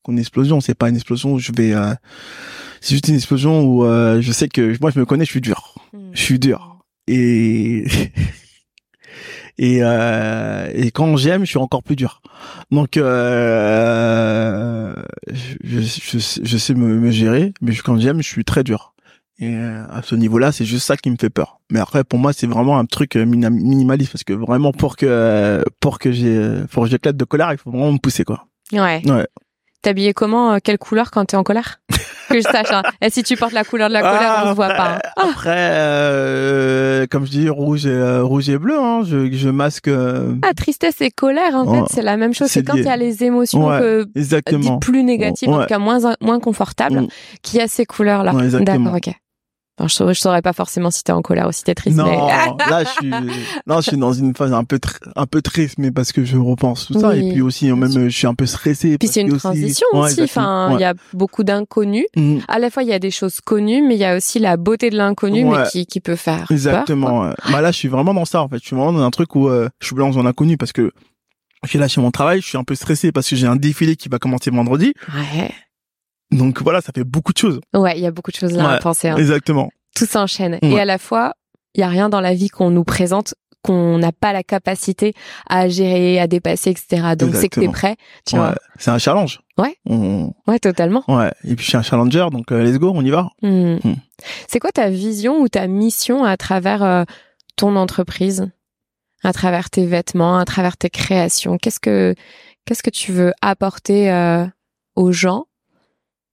une explosion, c'est pas une explosion où je vais euh, c'est juste une explosion où euh, je sais que moi je me connais, je suis dur. hmm. Je suis dur. Et et euh, et quand j'aime, je suis encore plus dur. Donc euh, je, je, je, je sais me, me gérer, mais quand j'aime, je suis très dur. Et euh, à ce niveau-là, c'est juste ça qui me fait peur. Mais après, pour moi, c'est vraiment un truc euh, minimaliste parce que vraiment pour que pour que j'ai pour que j'éclate de colère, il faut vraiment me pousser quoi. Ouais. Ouais. T'habillais comment euh, Quelle couleur quand t'es en colère? Que je sache. Hein. Et si tu portes la couleur de la colère, Ah, on se voit pas. hein. après, Après, euh, comme je dis, rouge et euh, rouge et bleu. Hein, je, je masque. euh, Ah, tristesse et colère, en Ouais. fait, c'est la même chose. C'est quand il y a les émotions Ouais, que exactement. dites plus négatives, en Ouais. tout cas moins moins confortables, Mm. qui a ces couleurs-là. Ouais, exactement. D'accord, ok. Je, saurais, je saurais pas forcément si t'es en colère ou si t'es triste, Non, mais là je suis, non, je suis dans une phase un peu, un peu triste, mais parce que je repense tout ça Oui, et puis aussi même je suis un peu stressé. puis c'est une aussi- transition Ouais, aussi. Enfin, il y a beaucoup d'inconnus. Mm, À la fois, il y a des choses connues, mais il y a aussi la beauté de l'inconnu, Ouais. mais qui, qui peut faire. Exactement. Bah là, je suis vraiment dans ça en fait. Je suis vraiment dans un truc où euh, je suis dans un inconnu parce que j'ai lâché mon travail. Je suis un peu stressé parce que j'ai un défilé qui va commencer vendredi. Ouais. Donc voilà, ça fait beaucoup de choses. Ouais, il y a beaucoup de choses là à penser. hein. Exactement. Tout s'enchaîne. Ouais. Et à la fois, il y a rien dans la vie qu'on nous présente qu'on n'a pas la capacité à gérer, à dépasser, etc. Donc c'est que t'es prêt, tu Ouais. vois. C'est un challenge. Ouais. On- Ouais, totalement. Ouais. Et puis je suis un challenger, donc euh, let's go, on y va. Hmm. Hmm. C'est quoi ta vision ou ta mission à travers euh, ton entreprise, à travers tes vêtements, à travers tes créations? Qu'est-ce que qu'est-ce que tu veux apporter euh, aux gens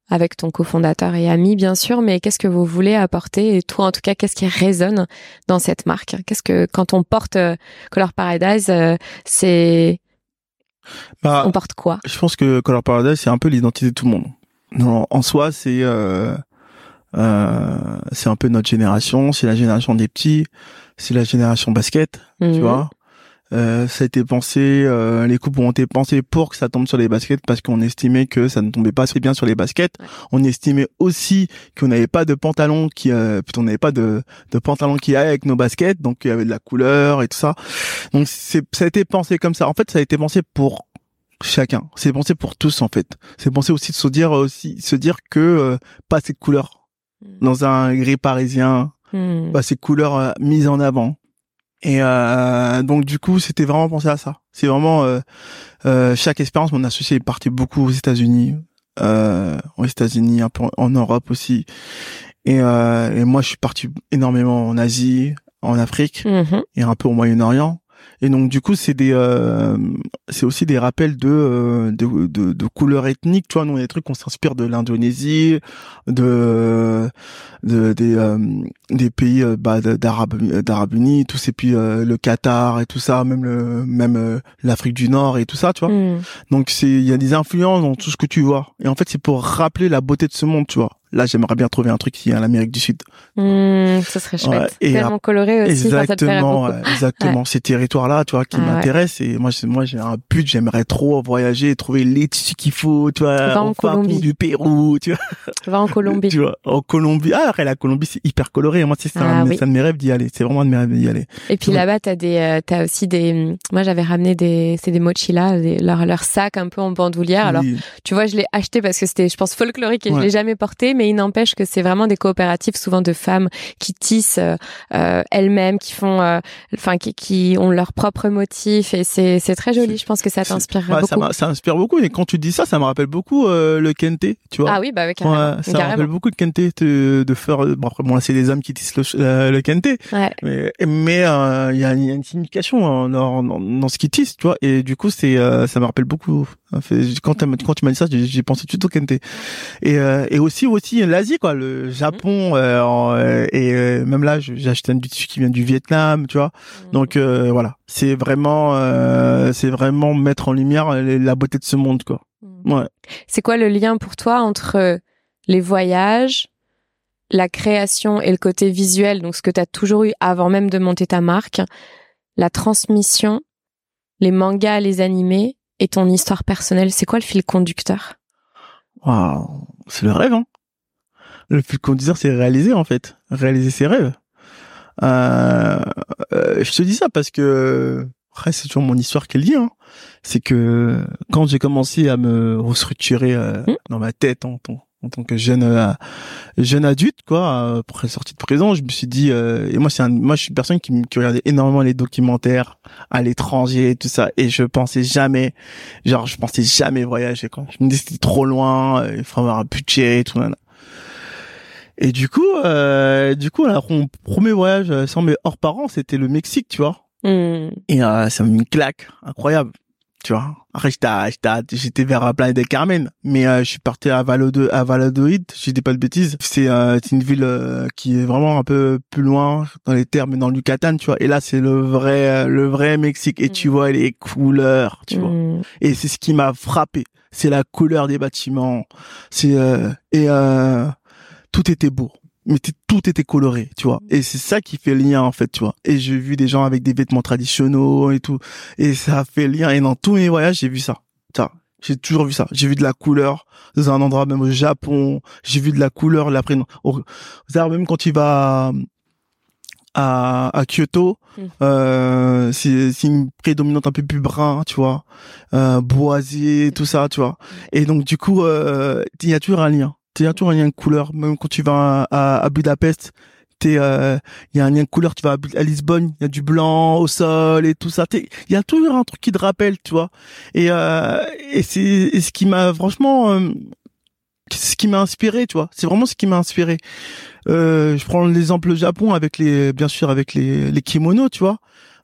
avec ton cofondateur et ami bien sûr, mais qu'est-ce que vous voulez apporter et toi en tout cas qu'est-ce qui résonne dans cette marque? Qu'est-ce que quand on porte euh, Color Paradise, euh, c'est bah, on porte quoi? Je pense que Color Paradise c'est un peu l'identité de tout le monde. Non, en soi c'est euh, euh, c'est un peu notre génération, c'est la génération des petits, c'est la génération basket, tu mhm. vois. Euh, ça a été pensé, euh, les coupes ont été pensées pour que ça tombe sur les baskets parce qu'on estimait que ça ne tombait pas assez bien sur les baskets. On estimait aussi qu'on n'avait pas de pantalon qui, euh, on n'avait pas de, de pantalon qui aille avec nos baskets, donc il y avait de la couleur et tout ça. Donc c'est, ça a été pensé comme ça. En fait, ça a été pensé pour chacun. C'est pensé pour tous en fait. C'est pensé aussi de se dire aussi, se dire que euh, pas assez de couleurs hmm. dans un gris parisien, hmm. pas ces couleurs mises en avant et euh, donc du coup, c'était vraiment pensé à ça. C'est vraiment euh, euh, chaque expérience. Mon associé est parti beaucoup aux États-Unis, euh, aux États-Unis, un peu en Europe aussi. Et, euh, et moi, je suis parti énormément en Asie, en Afrique mm-hmm. et un peu au Moyen-Orient. Et donc du coup, c'est des, euh, c'est aussi des rappels de, euh, de, de, de couleurs ethniques. Tu vois, nous, il y a des trucs qu'on s'inspire de l'Indonésie, de, de des, euh, des pays bah, d'Arabes, d'Arabes Unis, tous ces puis le Qatar et tout ça, même le, même l'Afrique du Nord et tout ça, tu vois. Mm. Donc c'est, il y a des influences dans tout ce que tu vois. Et en fait, c'est pour rappeler la beauté de ce monde, tu vois. Là, j'aimerais bien trouver un truc qui est en Amérique du Sud. Mmh, ça serait chouette. et Tellement coloré aussi. Exactement, exactement. Ces territoires-là, tu vois, qui m'intéressent. Et moi, moi, j'ai un but. J'aimerais trop voyager, trouver les tissus qu'il faut, tu vois, Va en Colombie. du Pérou, tu vois. Va en Colombie. tu vois, en Colombie. Ah, après, la Colombie, c'est hyper coloré. Moi, c'est ah, oui. ça de mes rêves d'y aller. C'est vraiment de mes rêves d'y aller. Et puis là-bas, t'as des, euh, t'as aussi des. Moi, j'avais ramené des, c'est des mochilas, des, leur, leur sac un peu en bandoulière. Alors, tu vois, je l'ai acheté parce que c'était, je pense, folklorique et je l'ai jamais porté, mais il n'empêche que c'est vraiment des coopératives souvent de femmes qui tissent euh, euh, elles-mêmes, qui font, euh, enfin qui, qui, ont leur propre motif et c'est c'est très joli. Je pense que ça t'inspire beaucoup. Ça, ça, inspire beaucoup et quand tu dis ça, ça me rappelle beaucoup le kente, tu vois. Ah oui, bah oui, carrément. ça me rappelle beaucoup le kente de, de faire. Bon après, bon c'est des hommes qui tissent le, le kente, ouais. mais mais il y, a, une signification dans, dans, dans, ce qu'ils tissent, tu vois. Et du coup, c'est ça me rappelle beaucoup. Quand, quand tu m'as dit ça, j'ai pensé tout au kente. Et, et aussi aussi l'Asie quoi, le Japon euh, euh, et euh, même là j'ai acheté un tissu qui vient du Vietnam, tu vois. Mhm. Donc voilà, c'est vraiment c'est vraiment mettre en lumière la beauté de ce monde quoi. Mhm. Ouais. C'est quoi le lien pour toi entre les voyages, la création et le côté visuel, donc ce que tu as toujours eu avant même de monter ta marque, la transmission, les mangas, les animés et ton histoire personnelle, c'est quoi le fil conducteur? Waouh, c'est le rêve hein le plus conducteur, c'est réaliser en fait, réaliser ses rêves. Euh, euh, je te dis ça parce que après c'est toujours mon histoire qui est liée. Hein. C'est que quand j'ai commencé à me restructurer euh, mmh. dans ma tête en, en, tant que jeune euh, jeune adulte quoi, après sortie de prison, je me suis dit et moi c'est un, moi je suis une personne qui, qui regardait énormément les documentaires à l'étranger et tout ça et je pensais jamais genre je pensais jamais voyager quoi. Je me disais c'était trop loin, il faut avoir un budget et tout. Et du coup, euh, du coup, alors, mon premier voyage euh, sans mes hors parents, c'était le Mexique, tu vois. Hmm. Et euh, ça m'a mis une claque incroyable, tu vois. Après, j'étais, j'étais vers Playa del Carmen, mais euh, je suis parti à Valladolid, à Valladolid, je dis pas de bêtises. C'est euh, une ville qui est vraiment un peu plus loin dans les terres, mais dans le Yucatan, tu vois. Et là, c'est le vrai, le vrai Mexique. Et tu hmm. vois les couleurs, tu vois. Hmm. Et c'est ce qui m'a frappé. C'est la couleur des bâtiments. C'est et tout était beau mais tout était coloré, tu vois. Et c'est ça qui fait lien, en fait, tu vois. Et j'ai vu des gens avec des vêtements traditionnels et tout. Et ça a fait lien. Et dans tous mes voyages, j'ai vu ça. Ça. J'ai toujours vu ça. J'ai vu de la couleur dans un endroit, même au Japon. J'ai vu de la couleur, la au... même quand tu vas à, à Kyoto, mm. euh, c'est une prédominante un peu plus brun, tu vois, euh, boisé, tout ça, tu vois. Mm. Et donc du coup, euh, il y a toujours un lien a toujours un lien de couleur. Même quand tu vas à, à Budapest, il euh, y a un lien de couleur. Tu vas à, Lisbonne, il y a du blanc au sol et tout ça. Il y a toujours un truc qui te rappelle, tu vois. Et, euh, et c'est ce qui m'a franchement, euh, ce qui m'a inspiré, tu vois. C'est vraiment ce qui m'a inspiré. Euh, je prends l'exemple Japon avec les, bien sûr avec les, les kimonos, tu vois.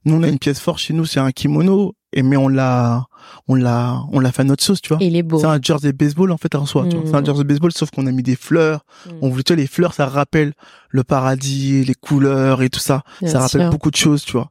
Nous on a une pièce forte chez nous, c'est un kimono. Et mais on l'a, on l'a, on l'a fait à notre sauce, tu vois. Il est beau. C'est un jersey baseball en fait en soi. tu vois. C'est un Mm. jersey baseball sauf qu'on a mis des fleurs. Mm. On voulait tu vois, les fleurs, ça rappelle le paradis, les couleurs et tout ça. Bien ça rappelle sûr. beaucoup de choses, tu vois.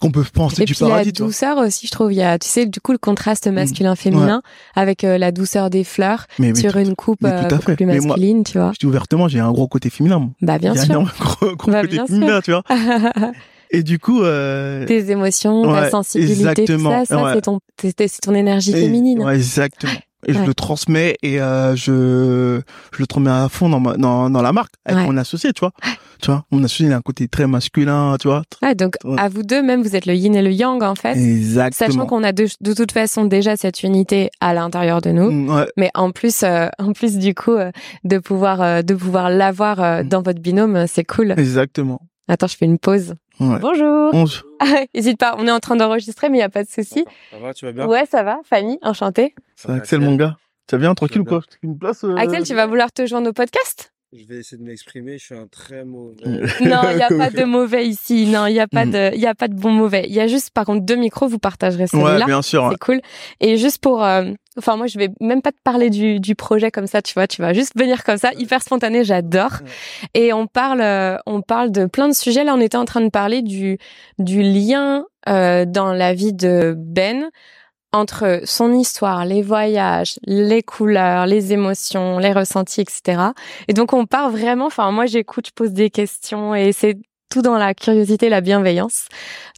Qu'on peut penser Et du puis la paradis, vois. douceur aussi, je trouve. Il y a, tu sais, du coup, le Mm. contraste masculin-féminin avec euh, la douceur des fleurs Mais, mais sur tout- une coupe euh, plus moi- masculine, tu vois. je dis ouvertement, j'ai un gros côté féminin. moi. Bah bien un sûr. énorme gros, gros Bah, côté bien sûr. féminin, tu vois. Et du coup, euh, Tes émotions, ta Ouais, sensibilité, tout exactement, ça, ça ouais. c'est ton, c'est ton énergie et- féminine. ouais, exactement. Et je le transmets et euh, je je le transmets à fond dans ma, dans, dans la marque avec mon associé, tu vois. Tu vois, mon associé il a un côté très masculin, tu vois. Ouais, donc à vous deux, même vous êtes le yin et le yang en fait. Exactement. Sachant qu'on a de, de toute façon déjà cette unité à l'intérieur de nous, Mm, ouais, mais en plus, euh, en plus du coup, euh, de pouvoir, euh, de pouvoir l'avoir euh, Mm. dans votre binôme, c'est cool. exactement. Attends, je fais une pause. Ouais. Bonjour. On- N'hésite pas, on est en train d'enregistrer, mais il y a pas de souci. Ça va, tu vas bien? Ouais, ça va. Fanny, enchantée. C'est Axel, mon gars. Tu vas bien, tranquille ou quoi Une place euh, Axel, tu vas vouloir te joindre au podcast? Je vais essayer de m'exprimer, je suis un très mauvais. Non, il y a pas de mauvais ici. Non, il y a pas Mm. de, il y a pas de bon mauvais. Il y a juste, par contre, deux micros. Vous partagerez Ouais, celui-là. bien sûr. ouais. C'est cool. Et juste pour, euh, enfin moi je vais même pas te parler du, du projet comme ça, tu vois, tu vas juste venir comme ça, hyper spontané, j'adore. Et on parle, euh, on parle de plein de sujets. Là, on était en train de parler du du lien euh, dans la vie de Ben entre son histoire, les voyages, les couleurs, les émotions, les ressentis, etc. Et donc on part vraiment. Enfin moi j'écoute, je pose des questions et c'est tout dans la curiosité, la bienveillance.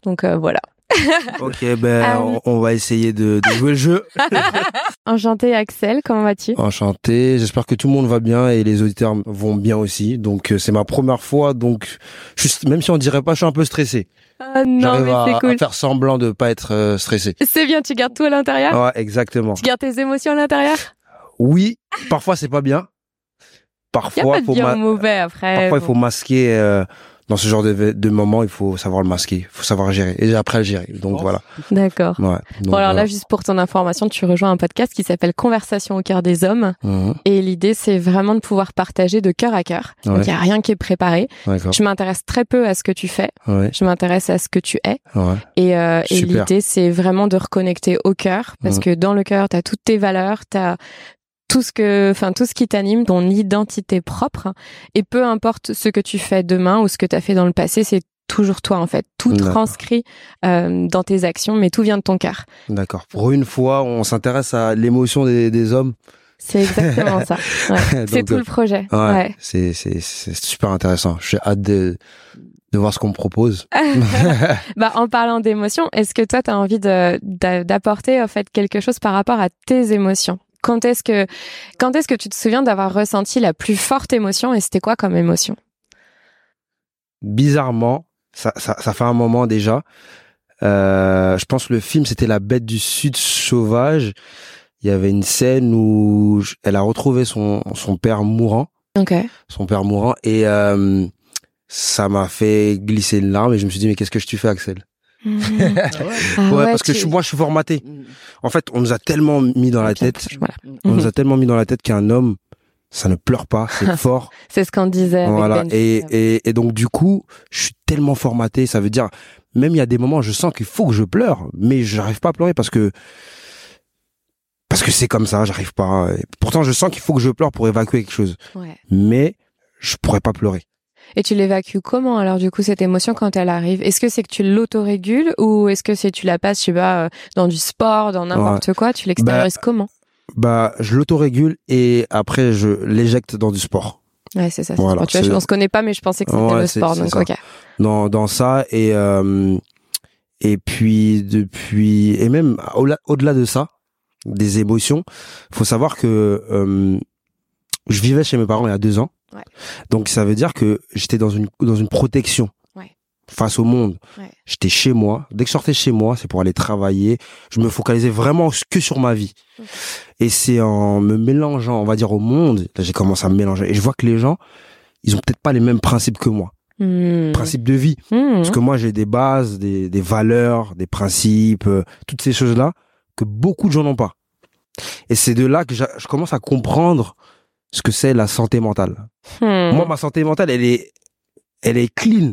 Donc euh, voilà. Ok, ben Ah on, on va essayer de, de jouer le jeu. Enchanté Axel, comment vas-tu? Enchanté, j'espère que tout le monde va bien et les auditeurs vont bien aussi. Donc euh, c'est ma première fois, donc juste, même si on dirait pas, je suis un peu stressé. Ah non, mais à, c'est à cool. faire semblant de pas être euh, stressé. C'est bien, tu gardes tout à l'intérieur? Ouais, exactement. Tu gardes tes émotions à l'intérieur? Oui, parfois c'est pas bien. Il Parfois, pas de faut bien ma- mauvais après. parfois il faut masquer. euh, dans ce genre de, de moment, il faut savoir le masquer, il faut savoir gérer. Et après le gérer. Donc Oh. voilà. D'accord. Ouais. Donc, Bon alors voilà. là, juste pour ton information, tu rejoins un podcast qui s'appelle Conversation au cœur des hommes. Mhm. Et l'idée, c'est vraiment de pouvoir partager de cœur à cœur. Donc il n'y a rien qui est préparé. D'accord. Je m'intéresse très peu à ce que tu fais. Ouais. Je m'intéresse à ce que tu es. Ouais. Et, euh, et l'idée, c'est vraiment de reconnecter au cœur. Parce Mhm. que dans le cœur, tu as toutes tes valeurs, tu as tout ce que, enfin, tout ce qui t'anime, ton identité propre. Et peu importe ce que tu fais demain ou ce que tu as fait dans le passé, c'est toujours toi, en fait. Tout transcrit euh, dans tes actions, mais tout vient de ton cœur. D'accord. Pour une fois, on s'intéresse à l'émotion des, des hommes. C'est exactement ça. Ouais. C'est tout le projet. Ouais. Ouais. C'est, c'est, c'est super intéressant. J'ai hâte de, de voir ce qu'on me propose. Bah, en parlant d'émotions, est-ce que toi, tu as envie de- d'a- d'apporter, en fait, quelque chose par rapport à tes émotions? Quand est-ce que, quand est-ce que tu te souviens d'avoir ressenti la plus forte émotion et c'était quoi comme émotion? Bizarrement, ça, ça, ça fait un moment déjà. Euh, je pense que le film, c'était La bête du Sud sauvage. Il y avait une scène où elle a retrouvé son, son père mourant. Ok. Son père mourant. Et euh, ça m'a fait glisser une larme et je me suis dit, mais qu'est-ce que je tu fais, Axel? Ah ouais. Ah Ouais, parce que je, moi, je suis formaté. En fait, on nous a tellement mis dans la tête, Voilà. on nous a tellement mis dans la tête qu'un homme, ça ne pleure pas, c'est fort. C'est ce qu'on disait. voilà. Ben Et, et, et donc, du coup, je suis tellement formaté. Ça veut dire, même il y a des moments, je sens qu'il faut que je pleure, mais j'arrive pas à pleurer parce que, parce que c'est comme ça, j'arrive pas. Pourtant, je sens qu'il faut que je pleure pour évacuer quelque chose. Ouais. Mais, je pourrais pas pleurer. Et tu l'évacues comment alors du coup cette émotion quand elle arrive? Est-ce que c'est que tu l'autorégules ou est-ce que c'est tu la passes, sais pas, euh, dans du sport, dans n'importe quoi? Tu l'extériorises comment? Bah, je l'autorégule et après, je l'éjecte dans du sport. Ouais, c'est ça. Voilà. Tu vois, on se connaît pas, mais je pensais que c'était Ouais, le sport. Donc ça. ok. dans dans ça et euh, et puis depuis et même au-delà au-delà de ça des émotions faut savoir que euh, je vivais chez mes parents il y a deux ans Ouais. donc ça veut dire que j'étais dans une dans une protection Ouais. face au monde Ouais. j'étais chez moi dès que je sortais chez moi c'est pour aller travailler je me focalisais vraiment que sur ma vie et c'est en me mélangeant on va dire au monde là j'ai commencé à me mélanger et je vois que les gens ils ont peut-être pas les mêmes principes que moi Hmm. principes de vie Hmm. parce que moi, j'ai des bases, des, des valeurs, des principes, euh, toutes ces choses-là que beaucoup de gens n'ont pas. Et c'est de là que je commence à comprendre ce que c'est la santé mentale. Hmm. Moi, ma santé mentale, elle est, elle est clean.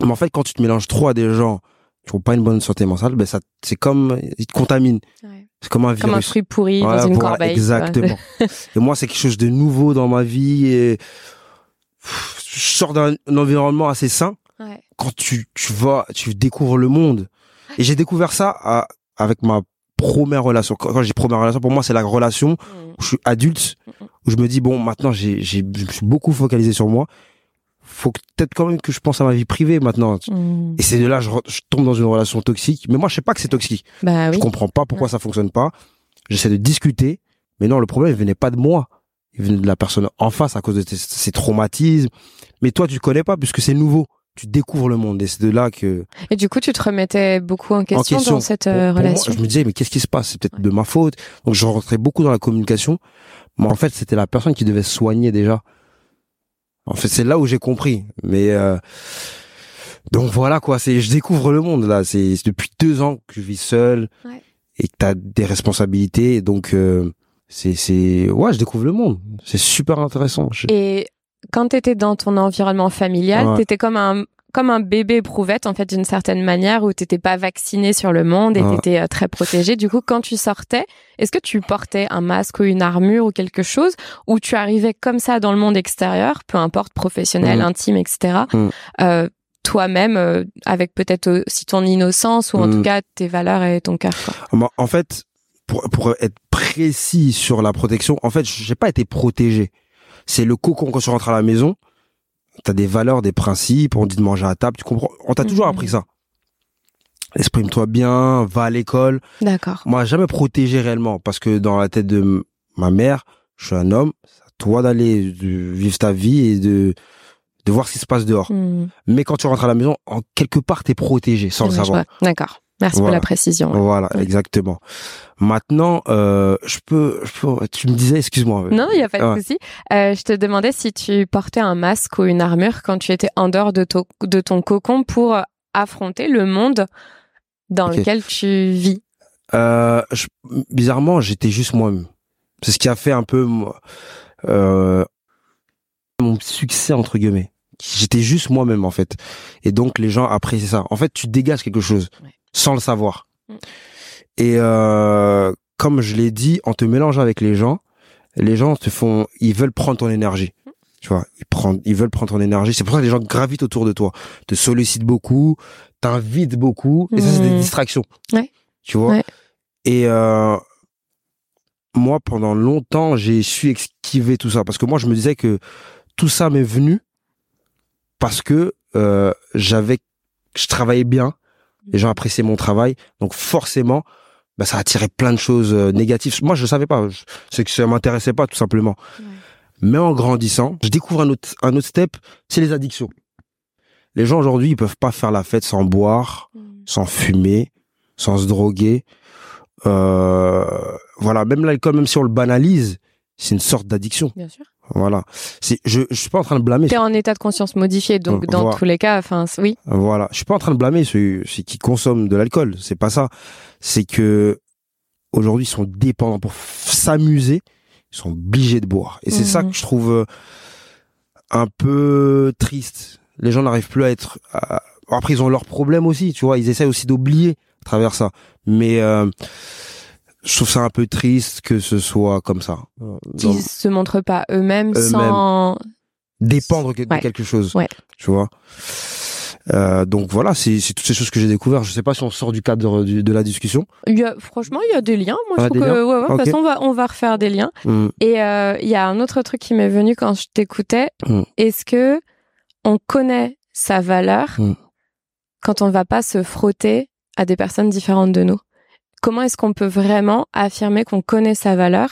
Mais en fait, quand tu te mélanges trop à des gens qui ont pas une bonne santé mentale, ben ça, c'est comme, ils te contaminent. Ouais. C'est comme un virus. Comme un fruit pourri Voilà, dans une voilà, corbeille. Exactement. et moi, c'est quelque chose de nouveau dans ma vie et je sors d'un un environnement assez sain. Ouais. Quand tu, tu vas, tu découvres le monde. Et j'ai découvert ça à- avec ma première relation. Quand j'ai première relation, pour moi, c'est la relation Mm. où je suis adulte, où je me dis, bon, maintenant, j'ai, j'ai, je me suis beaucoup focalisé sur moi. Faut que- peut-être quand même que je pense à ma vie privée maintenant. Mm. Et c'est de là, je, je tombe dans une relation toxique. Mais moi, je sais pas que c'est toxique. Bah oui. Je comprends pas pourquoi ça fonctionne pas. J'essaie de discuter, mais non, le problème il venait pas de moi. Il venait de la personne en face à cause de ses traumatismes. Mais toi, tu connais pas puisque c'est nouveau. Tu découvres le monde et c'est de là que Et du coup, tu te remettais beaucoup en question, en question dans cette euh, pour relation. je me disais mais qu'est-ce qui se passe? C'est peut-être Ouais. de ma faute. Donc je rentrais beaucoup dans la communication. Mais en fait, c'était la personne qui devait se soigner déjà. En fait, c'est là où j'ai compris. Mais euh, donc voilà quoi. C'est je découvre le monde là. C'est depuis deux ans que je vis seul Ouais. et que t'as des responsabilités. Donc euh, c'est c'est ouais, je découvre le monde. C'est super intéressant. Et quand tu étais dans ton environnement familial, Ouais. tu étais comme un comme un bébé éprouvette en fait d'une certaine manière où t'étais pas vacciné sur le monde et Ouais. t'étais euh, très protégé. Du coup, quand tu sortais, est-ce que tu portais un masque ou une armure ou quelque chose ou tu arrivais comme ça dans le monde extérieur, peu importe professionnel, intime, etc. Euh, toi-même euh, avec peut-être aussi ton innocence ou en tout cas tes valeurs et ton cœur. quoi? En fait, pour, pour être précis sur la protection, en fait, j'ai pas été protégé. C'est le cocon quand tu rentres à la maison. T'as des valeurs, des principes. On dit de manger à table. Tu comprends On t'a toujours Mhm. appris ça. Exprime-toi bien, va à l'école. D'accord. Moi, jamais protégé réellement parce que dans la tête de ma mère, je suis un homme. C'est à toi d'aller vivre ta vie et de de voir ce qui se passe dehors. Mhm. Mais quand tu rentres à la maison, en quelque part, t'es protégé sans le savoir. D'accord. Merci pour la précision. ouais. Voilà, Ouais. exactement. Maintenant, euh, je peux, je peux, tu me disais, excuse-moi. Non, il n'y a pas de Ouais. souci. Euh, je te demandais si tu portais un masque ou une armure quand tu étais en dehors de, to- de ton cocon pour euh, affronter le monde dans lequel tu vis. Euh, je- bizarrement, j'étais juste moi-même. C'est ce qui a fait un peu euh, mon succès entre guillemets. J'étais juste moi-même en fait. Et donc les gens appréciaient ça. En fait, tu dégages quelque chose Ouais. Sans le savoir. Mm. Et euh, comme je l'ai dit, en te mélangeant avec les gens, les gens te font, ils veulent prendre ton énergie. Mm. Tu vois, ils prennent, ils veulent prendre ton énergie. C'est pour ça que les gens gravitent autour de toi, te sollicitent beaucoup, t'invitent beaucoup. Et ça, c'est des Mm. distractions. Ouais. Tu vois? Ouais. Et euh, moi, pendant longtemps, j'ai su esquiver tout ça parce que moi, je me disais que tout ça m'est venu parce que euh, j'avais, je travaillais bien, les gens appréciaient mon travail, donc forcément, bah, ça attirait plein de choses euh, négatives. Moi, je ne savais pas, c'est que ça m'intéressait pas tout simplement. Ouais. Mais en grandissant, je découvre un autre, un autre step, c'est les addictions. Les gens aujourd'hui, ils peuvent pas faire la fête sans boire, sans fumer, sans se droguer. Euh, voilà, même l'alcool, même si on le banalise, c'est une sorte d'addiction. Bien sûr. Voilà. C'est, je, je suis pas en train de blâmer. Tu es en état de conscience modifié, donc Euh, dans voilà. tous les cas, enfin, oui. Voilà. Je suis pas en train de blâmer ceux, ceux qui consomment de l'alcool. C'est pas ça. C'est que aujourd'hui, ils sont dépendants pour s'amuser. Ils sont obligés de boire. Et c'est Mhm. ça que je trouve euh, un peu triste. Les gens n'arrivent plus à être. à- Après, ils ont leurs problèmes aussi. Tu vois, ils essaient aussi d'oublier à travers ça. Mais euh, je trouve ça un peu triste que ce soit comme ça. Ils se montrent pas eux-mêmes sans. dépendre de Ouais. quelque chose. Ouais. Tu vois. Euh, donc voilà, c'est toutes ces choses que j'ai découvert. Je sais pas si on sort du cadre du- de la discussion. Il y a, franchement, il y a des liens. Moi, Ah, je trouve que, ouais, ouais, de toute façon, on va, on va refaire des liens. Hmm. Et euh, il y a un autre truc qui m'est venu quand je t'écoutais. Mm. Est-ce que on connaît sa valeur Mm. quand on ne va pas se frotter à des personnes différentes de nous? Comment est-ce qu'on peut vraiment affirmer qu'on connaît sa valeur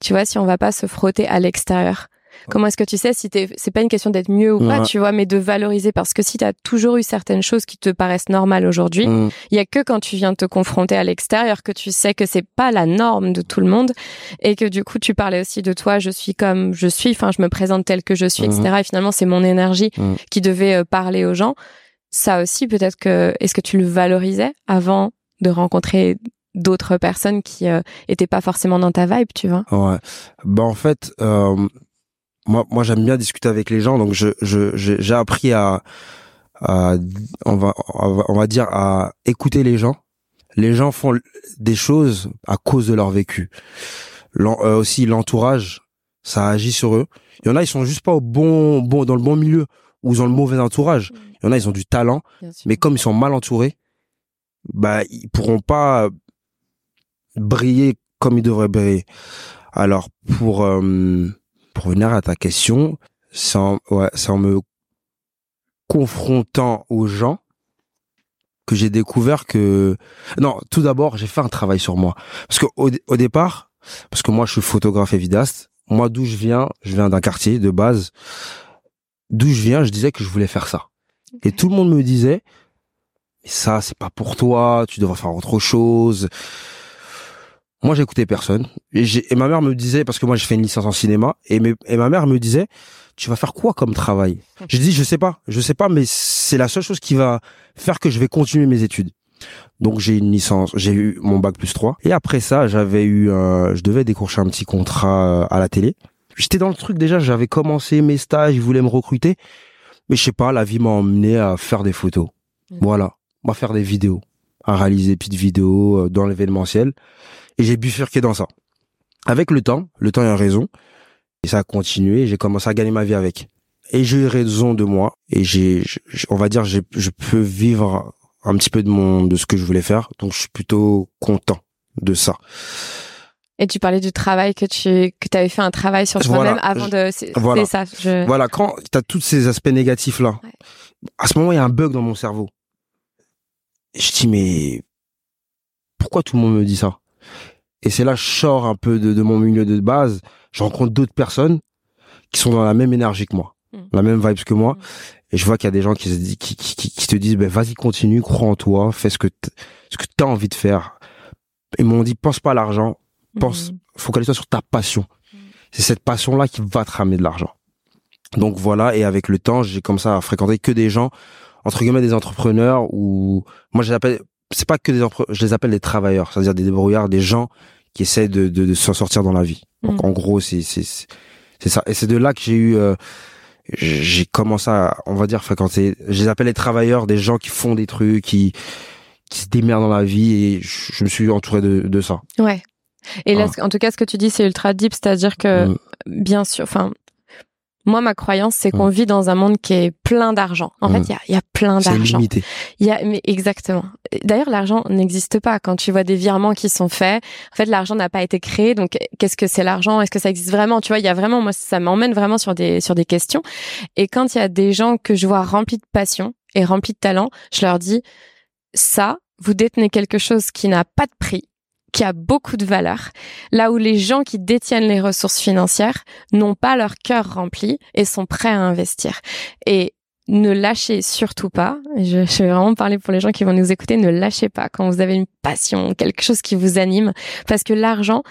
Tu vois, si on va pas se frotter à l'extérieur? Comment est-ce que tu sais si t'es, c'est pas une question d'être mieux ou pas, Ouais. tu vois, mais de valoriser? Parce que si tu as toujours eu certaines choses qui te paraissent normales aujourd'hui, Hmm. il y a que quand tu viens te confronter à l'extérieur que tu sais que c'est pas la norme de tout le monde et que du coup tu parlais aussi de toi, je suis comme je suis, enfin je me présente tel que je suis, etc. Et finalement c'est mon énergie Mhm. qui devait euh, parler aux gens. Ça aussi peut-être que est-ce que tu le valorisais avant de rencontrer d'autres personnes qui euh, étaient pas forcément dans ta vibe, tu vois Ouais. Bah en fait, euh, moi, moi j'aime bien discuter avec les gens, donc je, je, j'ai appris à, à on va on va dire à écouter les gens. Les gens font des choses à cause de leur vécu. Euh, aussi l'entourage, ça agit sur eux. Il y en a ils sont juste pas au bon bon dans le bon milieu ou ils ont le mauvais entourage. Mm. Il y en a ils ont du talent, mais comme ils sont mal entourés, bah ils pourront pas briller comme ils devraient briller. Alors pour euh, pour venir à ta question, c'est en, ouais, en me confrontant aux gens que j'ai découvert que non, tout d'abord, j'ai fait un travail sur moi parce que au, au départ, parce que moi je suis photographe et vidéaste, moi d'où je viens, je viens d'un quartier de base. D'où je viens, je disais que je voulais faire ça. Et tout le monde me disait ça c'est pas pour toi, tu devrais faire autre chose. Moi, j'écoutais personne. Et, et, ma mère me disait, parce que moi, j'ai fait une licence en cinéma, et, et ma mère me disait, tu vas faire quoi comme travail? J'ai dit, je sais pas, je sais pas, mais c'est la seule chose qui va faire que je vais continuer mes études. Donc j'ai une licence, j'ai eu mon bac plus 3. Et après ça, j'avais eu, je devais décrocher un petit contrat euh, à la télé. J'étais dans le truc déjà, j'avais commencé mes stages, ils voulaient me recruter. Mais je sais pas, la vie m'a emmené à faire des photos. Voilà, à faire des vidéos, à réaliser des petites vidéos euh, dans l'événementiel. Et j'ai bifurqué dans ça. Avec le temps, le temps a raison. Et ça a continué. J'ai commencé à gagner ma vie avec. Et j'ai eu raison de moi. Et j'ai, on va dire, je peux vivre un petit peu de mon, de ce que je voulais faire. Donc je suis plutôt content de ça. Et tu parlais du travail que tu que avais fait un travail sur toi-même avant de c'est ça. Voilà quand tu as tous ces aspects négatifs là. À ce moment il y a un bug dans mon cerveau. Je dis mais pourquoi tout le monde me dit ça? Et c'est là je sors un peu de, mon milieu de base. Je rencontre d'autres personnes qui sont dans la même énergie que moi, mm. la même vibe que moi. Mm. Et je vois qu'il y a des gens qui, qui, qui, qui te disent, ben, vas-y, continue, crois en toi, fais ce que ce que tu as envie de faire. Ils m'ont dit, pense pas à l'argent, pense, mm. focalise-toi sur ta passion. C'est cette passion-là qui va te ramener de l'argent. Donc voilà, et avec le temps, j'ai comme ça à fréquenter que des gens, entre guillemets, des entrepreneurs ou, moi, je les appelle, c'est pas que des je les appelle des travailleurs, c'est-à-dire des débrouillards, des gens qui essaient de, de, de s'en sortir dans la vie. Donc mm. en gros, c'est c'est c'est ça. Et c'est de là que j'ai eu euh, j'ai commencé à, on va dire, fréquenter. Je les appelle les travailleurs, des gens qui font des trucs, qui qui se démerdent dans la vie, et je, me suis entouré de, de ça. Ouais. Et là, en tout cas, ce que tu dis, c'est ultra deep, c'est-à-dire que, mm. bien sûr, enfin, moi, ma croyance, c'est qu'on vit dans un monde qui est plein d'argent. En fait, il y a, y a, plein d'argent. C'est limité. Il y a, mais exactement. D'ailleurs, l'argent n'existe pas. Quand tu vois des virements qui sont faits, en fait, l'argent n'a pas été créé. Donc, qu'est-ce que c'est l'argent? Est-ce que ça existe vraiment? Tu vois, il y a vraiment, moi, ça m'emmène vraiment sur des sur des questions. Et quand il y a des gens que je vois remplis de passion et remplis de talent, je leur dis ça, vous détenez quelque chose qui n'a pas de prix qui a beaucoup de valeur, là où les gens qui détiennent les ressources financières n'ont pas leur cœur rempli et sont prêts à investir. Et ne lâchez surtout pas, je, vais vraiment parler pour les gens qui vont nous écouter, ne lâchez pas quand vous avez une passion, quelque chose qui vous anime, parce que l'argent,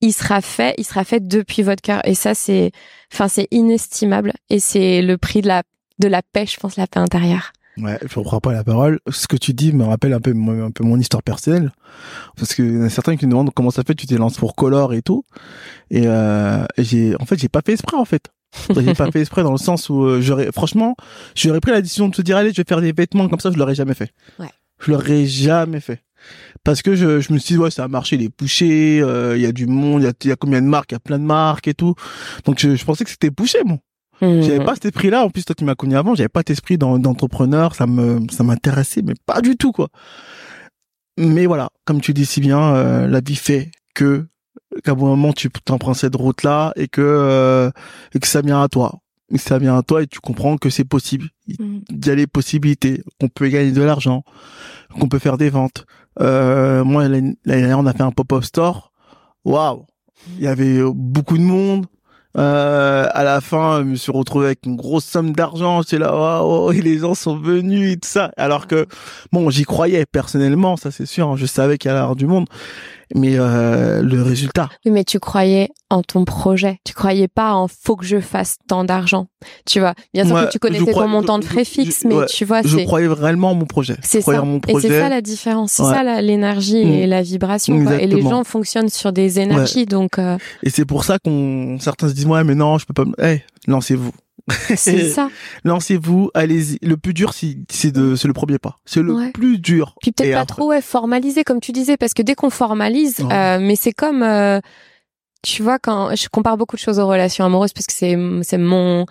il sera fait, il sera fait depuis votre cœur. Et ça, c'est, enfin, c'est inestimable. Et c'est le prix de la, de la paix, je pense, la paix intérieure. Ouais, je reprends pas la parole. Ce que tu dis me rappelle un peu, un peu mon histoire personnelle. Parce que y a certains qui me demandent comment ça fait, tu t'es lancé pour Color et tout. Et, euh, j'ai, en fait, j'ai pas fait exprès, en fait. j'ai pas fait exprès dans le sens où euh, j'aurais, franchement, j'aurais pris la décision de se dire, allez, je vais faire des vêtements comme ça, je l'aurais jamais fait. Ouais. Je l'aurais jamais fait. Parce que je, je me suis dit, ouais, ça a marché, les poussé, euh, il y a du monde, il y a, y a combien de marques, il y a plein de marques et tout. Donc, je, je pensais que c'était poussé, moi. Mmh. J'avais pas cet esprit-là. En plus, toi, tu m'as connu avant. J'avais pas cet esprit d'entrepreneur. Ça me, ça m'intéressait, mais pas du tout, quoi. Mais voilà, comme tu dis si bien, euh, la vie fait que qu'à un moment tu t'en prends cette route-là et que euh, et que ça vient à toi. Et ça vient à toi et tu comprends que c'est possible. Il y a les possibilités, qu'on peut gagner de l'argent, qu'on peut faire des ventes. Euh, moi, l'année dernière, on a fait un pop-up store. Waouh! Il y avait beaucoup de monde, euh, à la fin, je me suis retrouvé avec une grosse somme d'argent. C'est là, oh, et les gens sont venus et tout ça. Alors que, bon, j'y croyais personnellement, ça c'est sûr. Hein, je savais qu'il y allait avoir du monde mais euh, le résultat. Oui, mais tu croyais en ton projet. Tu croyais pas en faut que je fasse tant d'argent. Tu vois, bien sûr que tu connaissais ton montant de frais fixe, mais tu vois, je croyais vraiment en mon projet. C'est ça. Mon projet. Et c'est ça la différence. C'est ça l'énergie et mm. la vibration. Quoi. Et les gens fonctionnent sur des énergies, donc. Euh... Et c'est pour ça qu'on certains se disent ouais, mais non, je peux pas. Eh, lancez-vous C'est ça. Lancez-vous, allez-y. Le plus dur, c'est c'est de, c'est le premier pas. C'est le Ouais. plus dur. Puis peut-être pas après- trop ouais, formaliser comme tu disais parce que dès qu'on formalise, euh, mais c'est comme euh, tu vois quand je compare beaucoup de choses aux relations amoureuses parce que c'est c'est mon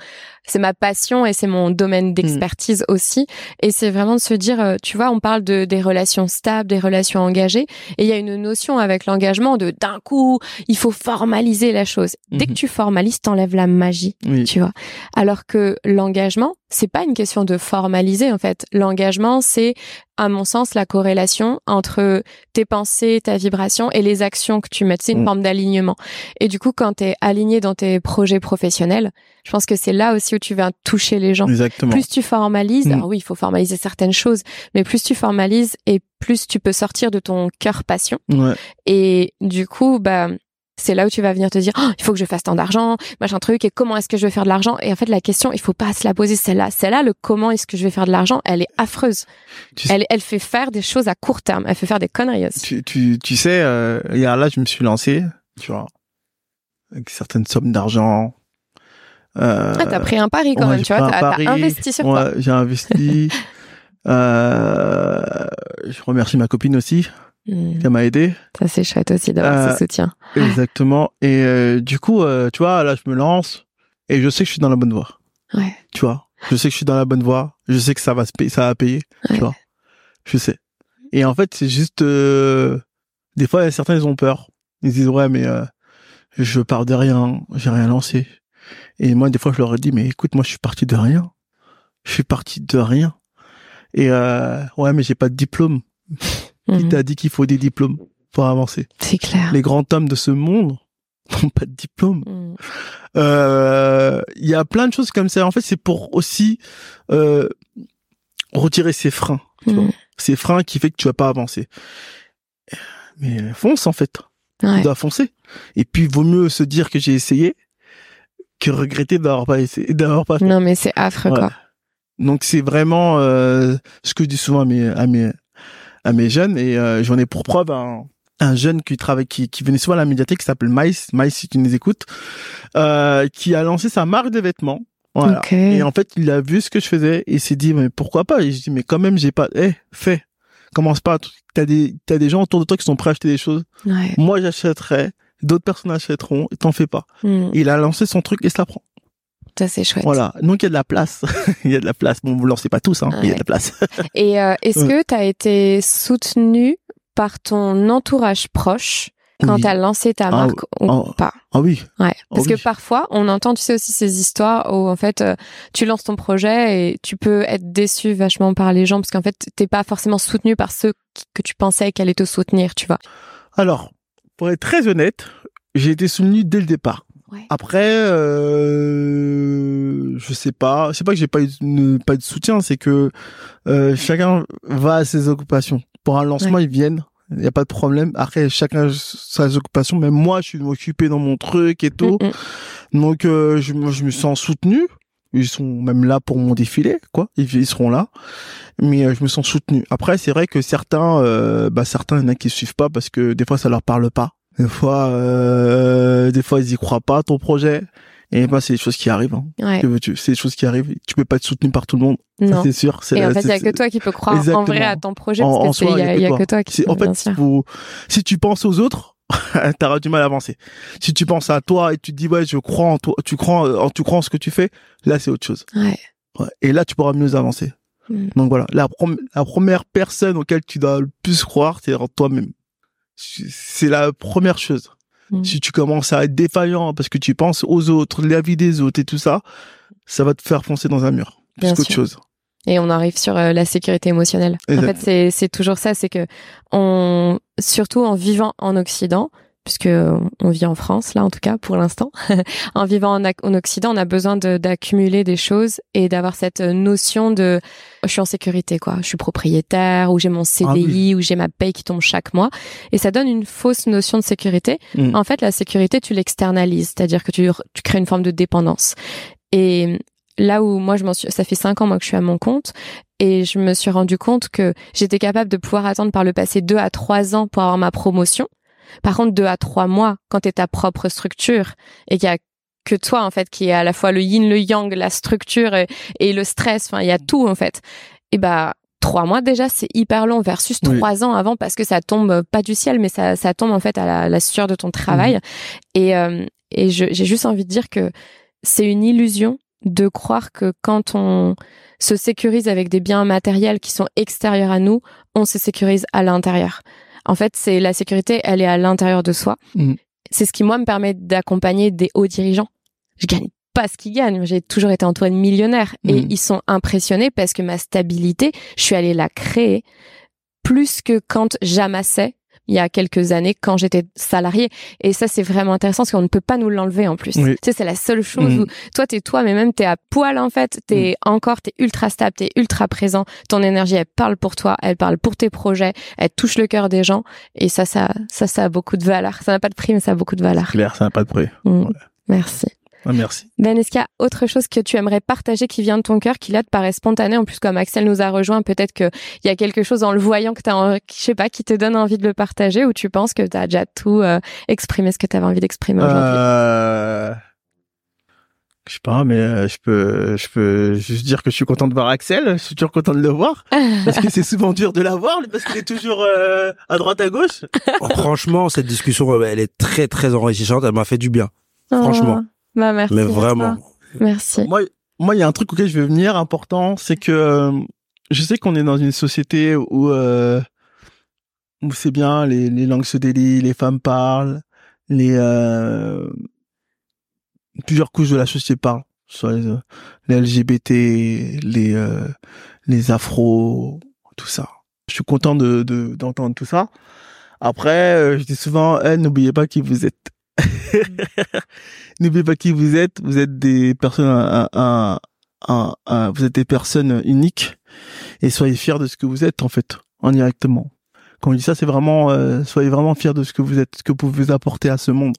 c'est ma passion et c'est mon domaine d'expertise aussi et c'est vraiment de se dire euh, tu vois on parle de des relations stables, des relations engagées et il y a une notion avec l'engagement de d'un coup, il faut formaliser la chose. Dès que Mhm. tu formalises, t'enlèves la magie Oui. tu vois. Alors que l'engagement, c'est pas une question de formaliser en fait. L'engagement, c'est à mon sens la corrélation entre tes pensées, ta vibration et les actions que tu mets. C'est une Mm. forme d'alignement. Et du coup, quand tu es aligné dans tes projets professionnels, je pense que c'est là aussi où tu vas toucher les gens. Exactement. Plus tu formalises, Mm. alors oui, il faut formaliser certaines choses, mais plus tu formalises et plus tu peux sortir de ton cœur passion. Ouais. Et du coup, bah, c'est là où tu vas venir te dire, Oh, il faut que je fasse tant d'argent, machin truc, et comment est-ce que je vais faire de l'argent? Et en fait, la question, il faut pas se la poser celle-là. Celle-là, le comment est-ce que je vais faire de l'argent, elle est affreuse. Tu sais- Elle, elle fait faire des choses à court terme. Elle fait faire des conneries aussi. Tu, tu, tu sais, euh, hier là, je me suis lancé, tu vois, avec certaines sommes d'argent. Euh, Ah, t'as pris un pari quand ouais, même, tu vois, t'as, t'as investi sur ouais, j'ai investi. euh, je remercie ma copine aussi, Hmm. qui m'a aidé. Ça, c'est chouette aussi d'avoir Euh, ce soutien. Exactement. Et euh, du coup, euh, tu vois, là, je me lance et je sais que je suis dans la bonne voie. Ouais. Tu vois, je sais que je suis dans la bonne voie. Je sais que ça va se payer, ça va payer. Ouais. Tu vois, je sais. Et en fait, c'est juste euh, des fois, certains ils ont peur. Ils disent ouais, mais euh, je pars de rien, j'ai rien lancé. Et moi, des fois, je leur ai dit mais écoute, moi, je suis parti de rien. Je suis parti de rien. Et euh, ouais, mais j'ai pas de diplôme. Qui Mhm. t'a dit qu'il faut des diplômes pour avancer C'est clair. Les grands hommes de ce monde n'ont pas de diplôme. Hmm. Euh, Il y a plein de choses comme ça. En fait, c'est pour aussi euh, retirer ces freins. Tu vois. Hmm. Ces freins qui fait que tu vas pas avancer. Mais fonce en fait. Ouais. Tu dois foncer. Et puis, vaut mieux se dire que j'ai essayé que regretter d'avoir pas essayé, d'avoir pas fait. Non, mais c'est affreux, Voilà. quoi. Donc c'est vraiment euh, ce que je dis souvent à mes à mes à mes jeunes et euh, j'en ai pour preuve un un jeune qui travaille qui qui venait souvent à la médiathèque qui s'appelle Maïs Maïs si tu nous écoutes euh, qui a lancé sa marque de vêtements. Voilà. Ok. et en fait il a vu ce que je faisais et il s'est dit mais pourquoi pas? Et je dis mais quand même j'ai pas eh fais. Commence pas. T'as des t'as des gens autour de toi qui sont prêts à acheter des choses. Ouais. moi j'achèterai. D'autres personnes achèteront. Et t'en fais pas. Hmm. il a lancé son truc et ça prend Ça, c'est chouette. voilà donc il y a de la place il y a de la place bon vous lancez pas tous hein mais il y a de la place Et euh, est-ce que tu as été soutenu par ton entourage proche quand Oui. tu as lancé ta Ah, marque ou ah. pas? Ah oui. Ouais, parce oui. que parfois on entend tu sais aussi ces histoires où en fait euh, tu lances ton projet et tu peux être déçu vachement par les gens parce qu'en fait t'es pas forcément soutenu par ceux que tu pensais qu'elle allaient te soutenir, tu vois. Alors, pour être très honnête, j'ai été soutenu dès le départ. Ouais. Après, euh, je sais pas. C'est pas que j'ai pas eu de, pas de soutien, c'est que euh, chacun va à ses occupations. Pour un lancement, ils viennent. Il y a pas de problème. Après, chacun a ses occupations. Même moi, je suis occupé dans mon truc et tout. Mm, mm. Donc, euh, je, me- je me sens soutenu. Ils sont même là pour mon défilé, quoi. Ils, ils seront là. Mais euh, je me sens soutenu. Après, c'est vrai que certains, euh, bah certains, il y en a qui suivent pas parce que des fois, ça leur parle pas. Des fois, euh, des fois, ils y croient pas à ton projet. Et bah, c'est des choses qui arrivent. Hein. Ouais. Que veux-tu? C'est des choses qui arrivent. Tu peux pas être soutenu par tout le monde. Non. c'est sûr. C'est Et en fait, il y a que toi qui peux croire en vrai à ton projet En- parce que il y a, y a que toi qui en fait, sûr. faut- si tu penses aux autres, t'auras du mal à avancer. Si tu penses à toi et tu te dis ouais, je crois en toi, tu crois en, tu crois en ce que tu fais, là c'est autre chose. Ouais. Ouais. Et là tu pourras mieux avancer. Mm. Donc voilà, la, la première personne auquel tu dois le plus croire, c'est en toi-même. C'est la première chose. Mm. Si tu commences à être défaillant parce que tu penses aux autres, la vie des autres et tout ça, ça va te faire foncer dans un mur. Plus Bien qu'autre sûr. chose. Et on arrive sur euh, la sécurité émotionnelle. En fait, c'est c'est toujours ça, c'est que on surtout en vivant en Occident, puisque on vit en France là en tout cas pour l'instant, en vivant en, Occident, on a besoin de- d'accumuler des choses et d'avoir cette notion de je suis en sécurité quoi, je suis propriétaire ou j'ai mon CDI ou j'ai ma paye qui tombe chaque mois et ça donne une fausse notion de sécurité. Mm. En fait, la sécurité tu l'externalises, c'est-à-dire que tu tu crées une forme de dépendance. Et là où moi je m'en suis ça fait cinq ans moi que je suis à mon compte et je me suis rendu compte que j'étais capable de pouvoir attendre par le passé deux à trois ans pour avoir ma promotion. Par contre, deux à trois mois, quand tu es ta propre structure et qu'il y a que toi en fait, qui est à la fois le yin, le yang, la structure et, et le stress. Enfin, il y a tout en fait. Et bah trois mois déjà, c'est hyper long versus Oui. trois ans avant parce que ça tombe pas du ciel, mais ça, ça tombe en fait à la, la sueur de ton travail. Mhm. Et, euh, et j'ai juste envie de dire que c'est une illusion de croire que quand on se sécurise avec des biens matériels qui sont extérieurs à nous, on se sécurise à l'intérieur. En fait, c'est la sécurité, elle est à l'intérieur de soi. Mhm. C'est ce qui moi me permet d'accompagner des hauts dirigeants. Je gagne pas ce qu'ils gagnent. J'ai toujours été entourée de millionnaires et Mhm. ils sont impressionnés parce que ma stabilité, je suis allée la créer plus que quand j'amassais il y a quelques années quand j'étais salariée. Et ça, c'est vraiment intéressant parce qu'on ne peut pas nous l'enlever en plus. Oui. Tu sais, c'est la seule chose Mhm. où toi, t'es toi, mais même t'es à poil en fait. T'es encore, t'es ultra stable, t'es ultra présent. Ton énergie, elle parle pour toi, elle parle pour tes projets, elle touche le cœur des gens. Et ça, ça, ça, ça a beaucoup de valeur. Ça n'a pas de prix, mais ça a beaucoup de valeur. Claire, ça n'a pas de prix. Ouais. Merci. Ah, merci. Ben, est-ce qu'il y a autre chose que tu aimerais partager qui vient de ton cœur, qui là te paraît spontané? En plus, comme Axel nous a rejoint, peut-être qu'il y a quelque chose en le voyant que t'as, en- je sais pas, qui te donne envie de le partager, ou tu penses que tu as déjà tout euh, exprimé ce que tu avais envie d'exprimer aujourd'hui? Euh... Je sais pas, mais euh, je peux, je peux juste dire que je suis content de voir Axel. Je suis toujours content de le voir parce que c'est souvent dur de l'avoir parce qu'il est toujours euh, à droite à gauche. Franchement, cette discussion, elle est très très enrichissante. Elle m'a fait du bien. Franchement. Oh, bah merci. Mais vraiment. Merci. Moi, moi, il y a un truc auquel je veux venir important, c'est que euh, je sais qu'on est dans une société où euh, où c'est bien, les, les langues se délient, les femmes parlent, les euh, plusieurs couches de la société parlent, soit les, les LGBT, les euh, les afros, tout ça. Je suis content de de- d'entendre tout ça. Après, euh, je dis souvent, eh, n'oubliez pas qui vous êtes. N'oubliez pas qui vous êtes. Vous êtes des personnes, un, un, un- un- vous êtes des personnes uniques et soyez fiers de ce que vous êtes en fait, indirectement. Quand on dit ça, c'est vraiment, euh, soyez vraiment fiers de ce que vous êtes, ce que vous pouvez apporter à ce monde.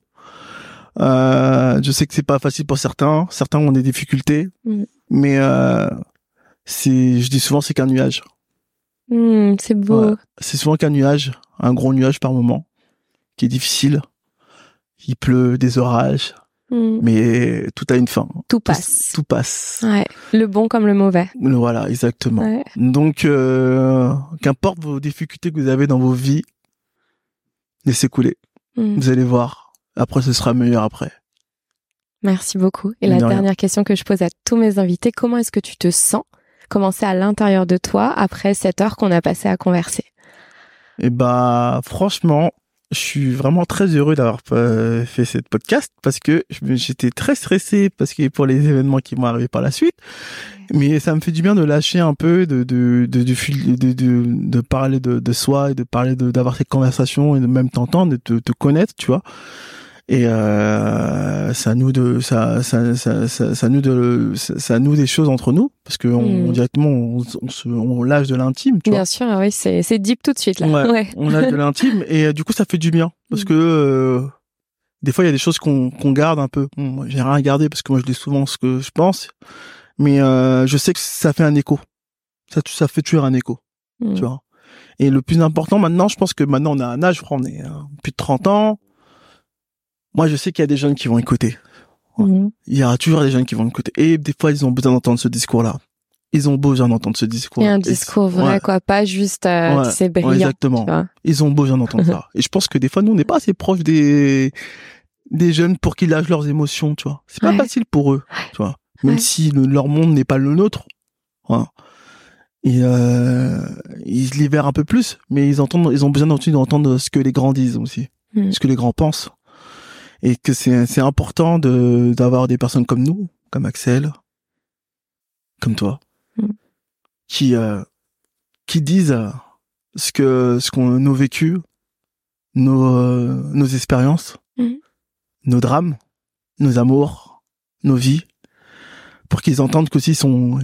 Euh, je sais que c'est pas facile pour certains. Certains ont des difficultés, Mm. mais euh, c'est, je dis souvent, c'est qu'un nuage. Hmm, c'est beau. Ouais. C'est souvent qu'un nuage, un gros nuage par moment, qui est difficile. Il pleut, des orages, Hmm. mais tout a une fin. Tout passe. Tout passe. Ouais. Le bon comme le mauvais. Voilà, exactement. Ouais. Donc, euh, qu'importe vos difficultés que vous avez dans vos vies, laissez couler. Hmm. Vous allez voir. Après, ce sera meilleur après. Merci beaucoup. Et la rien. dernière question que je pose à tous mes invités, comment est-ce que tu te sens Comment c'est à l'intérieur de toi après cette heure qu'on a passée à converser? Et bah, franchement, je suis vraiment très heureux d'avoir euh, fait cette podcast parce que j'étais très stressé parce que pour les événements qui vont arriver par la suite. Mais ça me fait du bien de lâcher un peu, de de de de, de, de, de parler de, de soi et de parler de d'avoir cette conversation et de même t'entendre, de te, te connaître, tu vois. Et euh, ça nous de ça ça ça ça, ça nous de ça, nous des choses entre nous parce que on, Mm. directement on, on se on lâche de l'intime, tu vois Bien sûr, oui, c'est c'est deep tout de suite là. Ouais. on a de l'intime et euh, du coup ça fait du bien parce Mm. que euh, des fois il y a des choses qu'on qu'on garde un peu bon, j'ai rien à garder parce que moi je dis souvent ce que je pense mais euh, je sais que ça fait un écho ça ça fait toujours un écho Hmm. tu vois et le plus important maintenant je pense que maintenant on a un âge je crois, on est euh, plus de 30 ans moi je sais qu'il y a des jeunes qui vont écouter Hmm. il y aura toujours des jeunes qui vont écouter et des fois ils ont besoin d'entendre ce discours là ils ont besoin d'entendre ce discours Et un discours vrai, Ouais. quoi, pas juste, euh, Ouais. Ouais, brillant. exactement tu vois. ils ont besoin d'entendre ça. Et je pense que des fois, nous, on n'est pas assez proches des, des jeunes pour qu'ils lâchent leurs émotions, tu vois. C'est pas facile pour eux, tu vois. Même si le- leur monde n'est pas le nôtre. Voilà. Et euh, ils libèrent un peu plus, mais ils entendent, ils ont besoin d'entendre ce que les grands disent aussi, Mm. ce que les grands pensent, et que c'est c'est important de d'avoir des personnes comme nous, comme Axel, comme toi, Mm. qui euh, qui disent euh, ce que ce qu'on nos vécus, nos euh, nos expériences, Mhm. nos drames, nos amours, nos vies, pour qu'ils entendent qu'aussi ils sont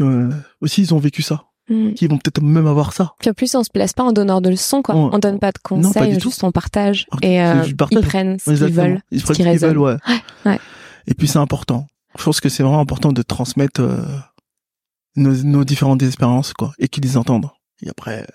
euh, aussi ils ont vécu ça, Hmm. qu'ils vont peut-être même avoir ça. Puis en plus, on se place pas en donneur de leçons, quoi. Ouais. On donne pas de Non, pas conseils, juste on partage. Et euh, partage. ils prennent ce qu'ils veulent, Ils ce prennent qui ce qu'ils veulent, ouais. ouais. Et puis c'est important. Je pense que c'est vraiment important de transmettre euh, nos, nos différentes expériences, quoi, et qu'ils les entendent. Et après,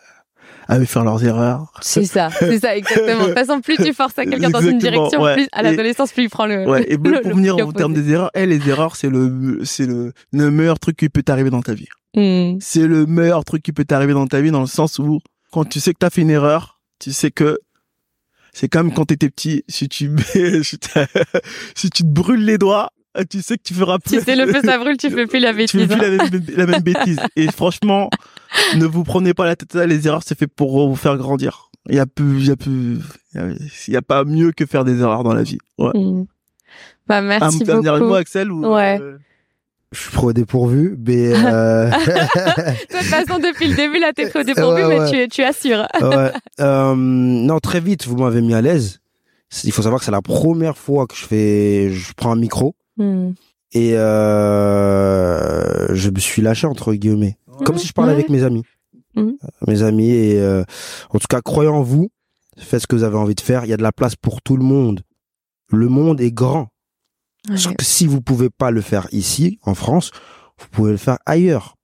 avaient fait leurs erreurs. C'est ça, c'est ça, exactement. De toute façon, plus tu forces à quelqu'un dans une direction, ouais. plus à l'adolescence, plus il prend le. Ouais, et le- pour venir en termes des erreurs, eh, les erreurs, c'est le, c'est le, le meilleur truc qui peut t'arriver dans ta vie. Hmm. C'est le meilleur truc qui peut t'arriver dans ta vie dans le sens où, quand tu sais que t'as fait une erreur, tu sais que c'est comme quand t'étais petit, si tu, si si tu te brûles les doigts, tu sais que tu feras plus. Tu sais, le feu ça brûle, tu fais plus la tu fais bêtise. plus la même, la même bêtise. Et franchement, ne vous prenez pas la tête à les erreurs, c'est fait pour vous faire grandir. Il y a plus, il y a plus, il y a pas mieux que faire des erreurs dans la vie. Ouais. Hmm. Bah, Un, merci un dernier beaucoup. mot, Axel, ou, Ouais. euh, Je suis trop dépourvu, mais euh... De toute façon, depuis le début, là, t'es trop dépourvu, Ouais, mais ouais. tu, tu assures. ouais. Euh, non, très vite, vous m'avez mis à l'aise. Il faut savoir que c'est la première fois que je fais, je prends un micro Hmm. et euh, je me suis lâché entre guillemets, comme si je parlais avec mes amis, Mhm. mes amis et euh, en tout cas croyez en vous, faites ce que vous avez envie de faire. Il y a de la place pour tout le monde. Le monde est grand. Ouais. Si vous pouvez pas le faire ici, en France, vous pouvez le faire ailleurs.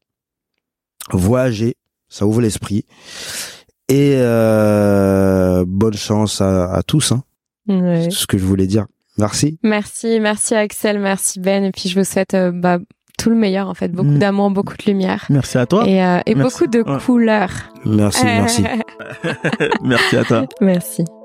Voyager, ça ouvre l'esprit. Et euh, bonne chance à, à tous. Hein. Ouais. C'est ce que je voulais dire. Merci. Merci, merci Axel, merci Ben, et puis je vous souhaite euh, bah, tout le meilleur en fait, beaucoup Mm. d'amour, beaucoup de lumière Merci à toi. et, euh, et beaucoup de Ouais. couleurs. Merci, merci. Merci à toi. merci.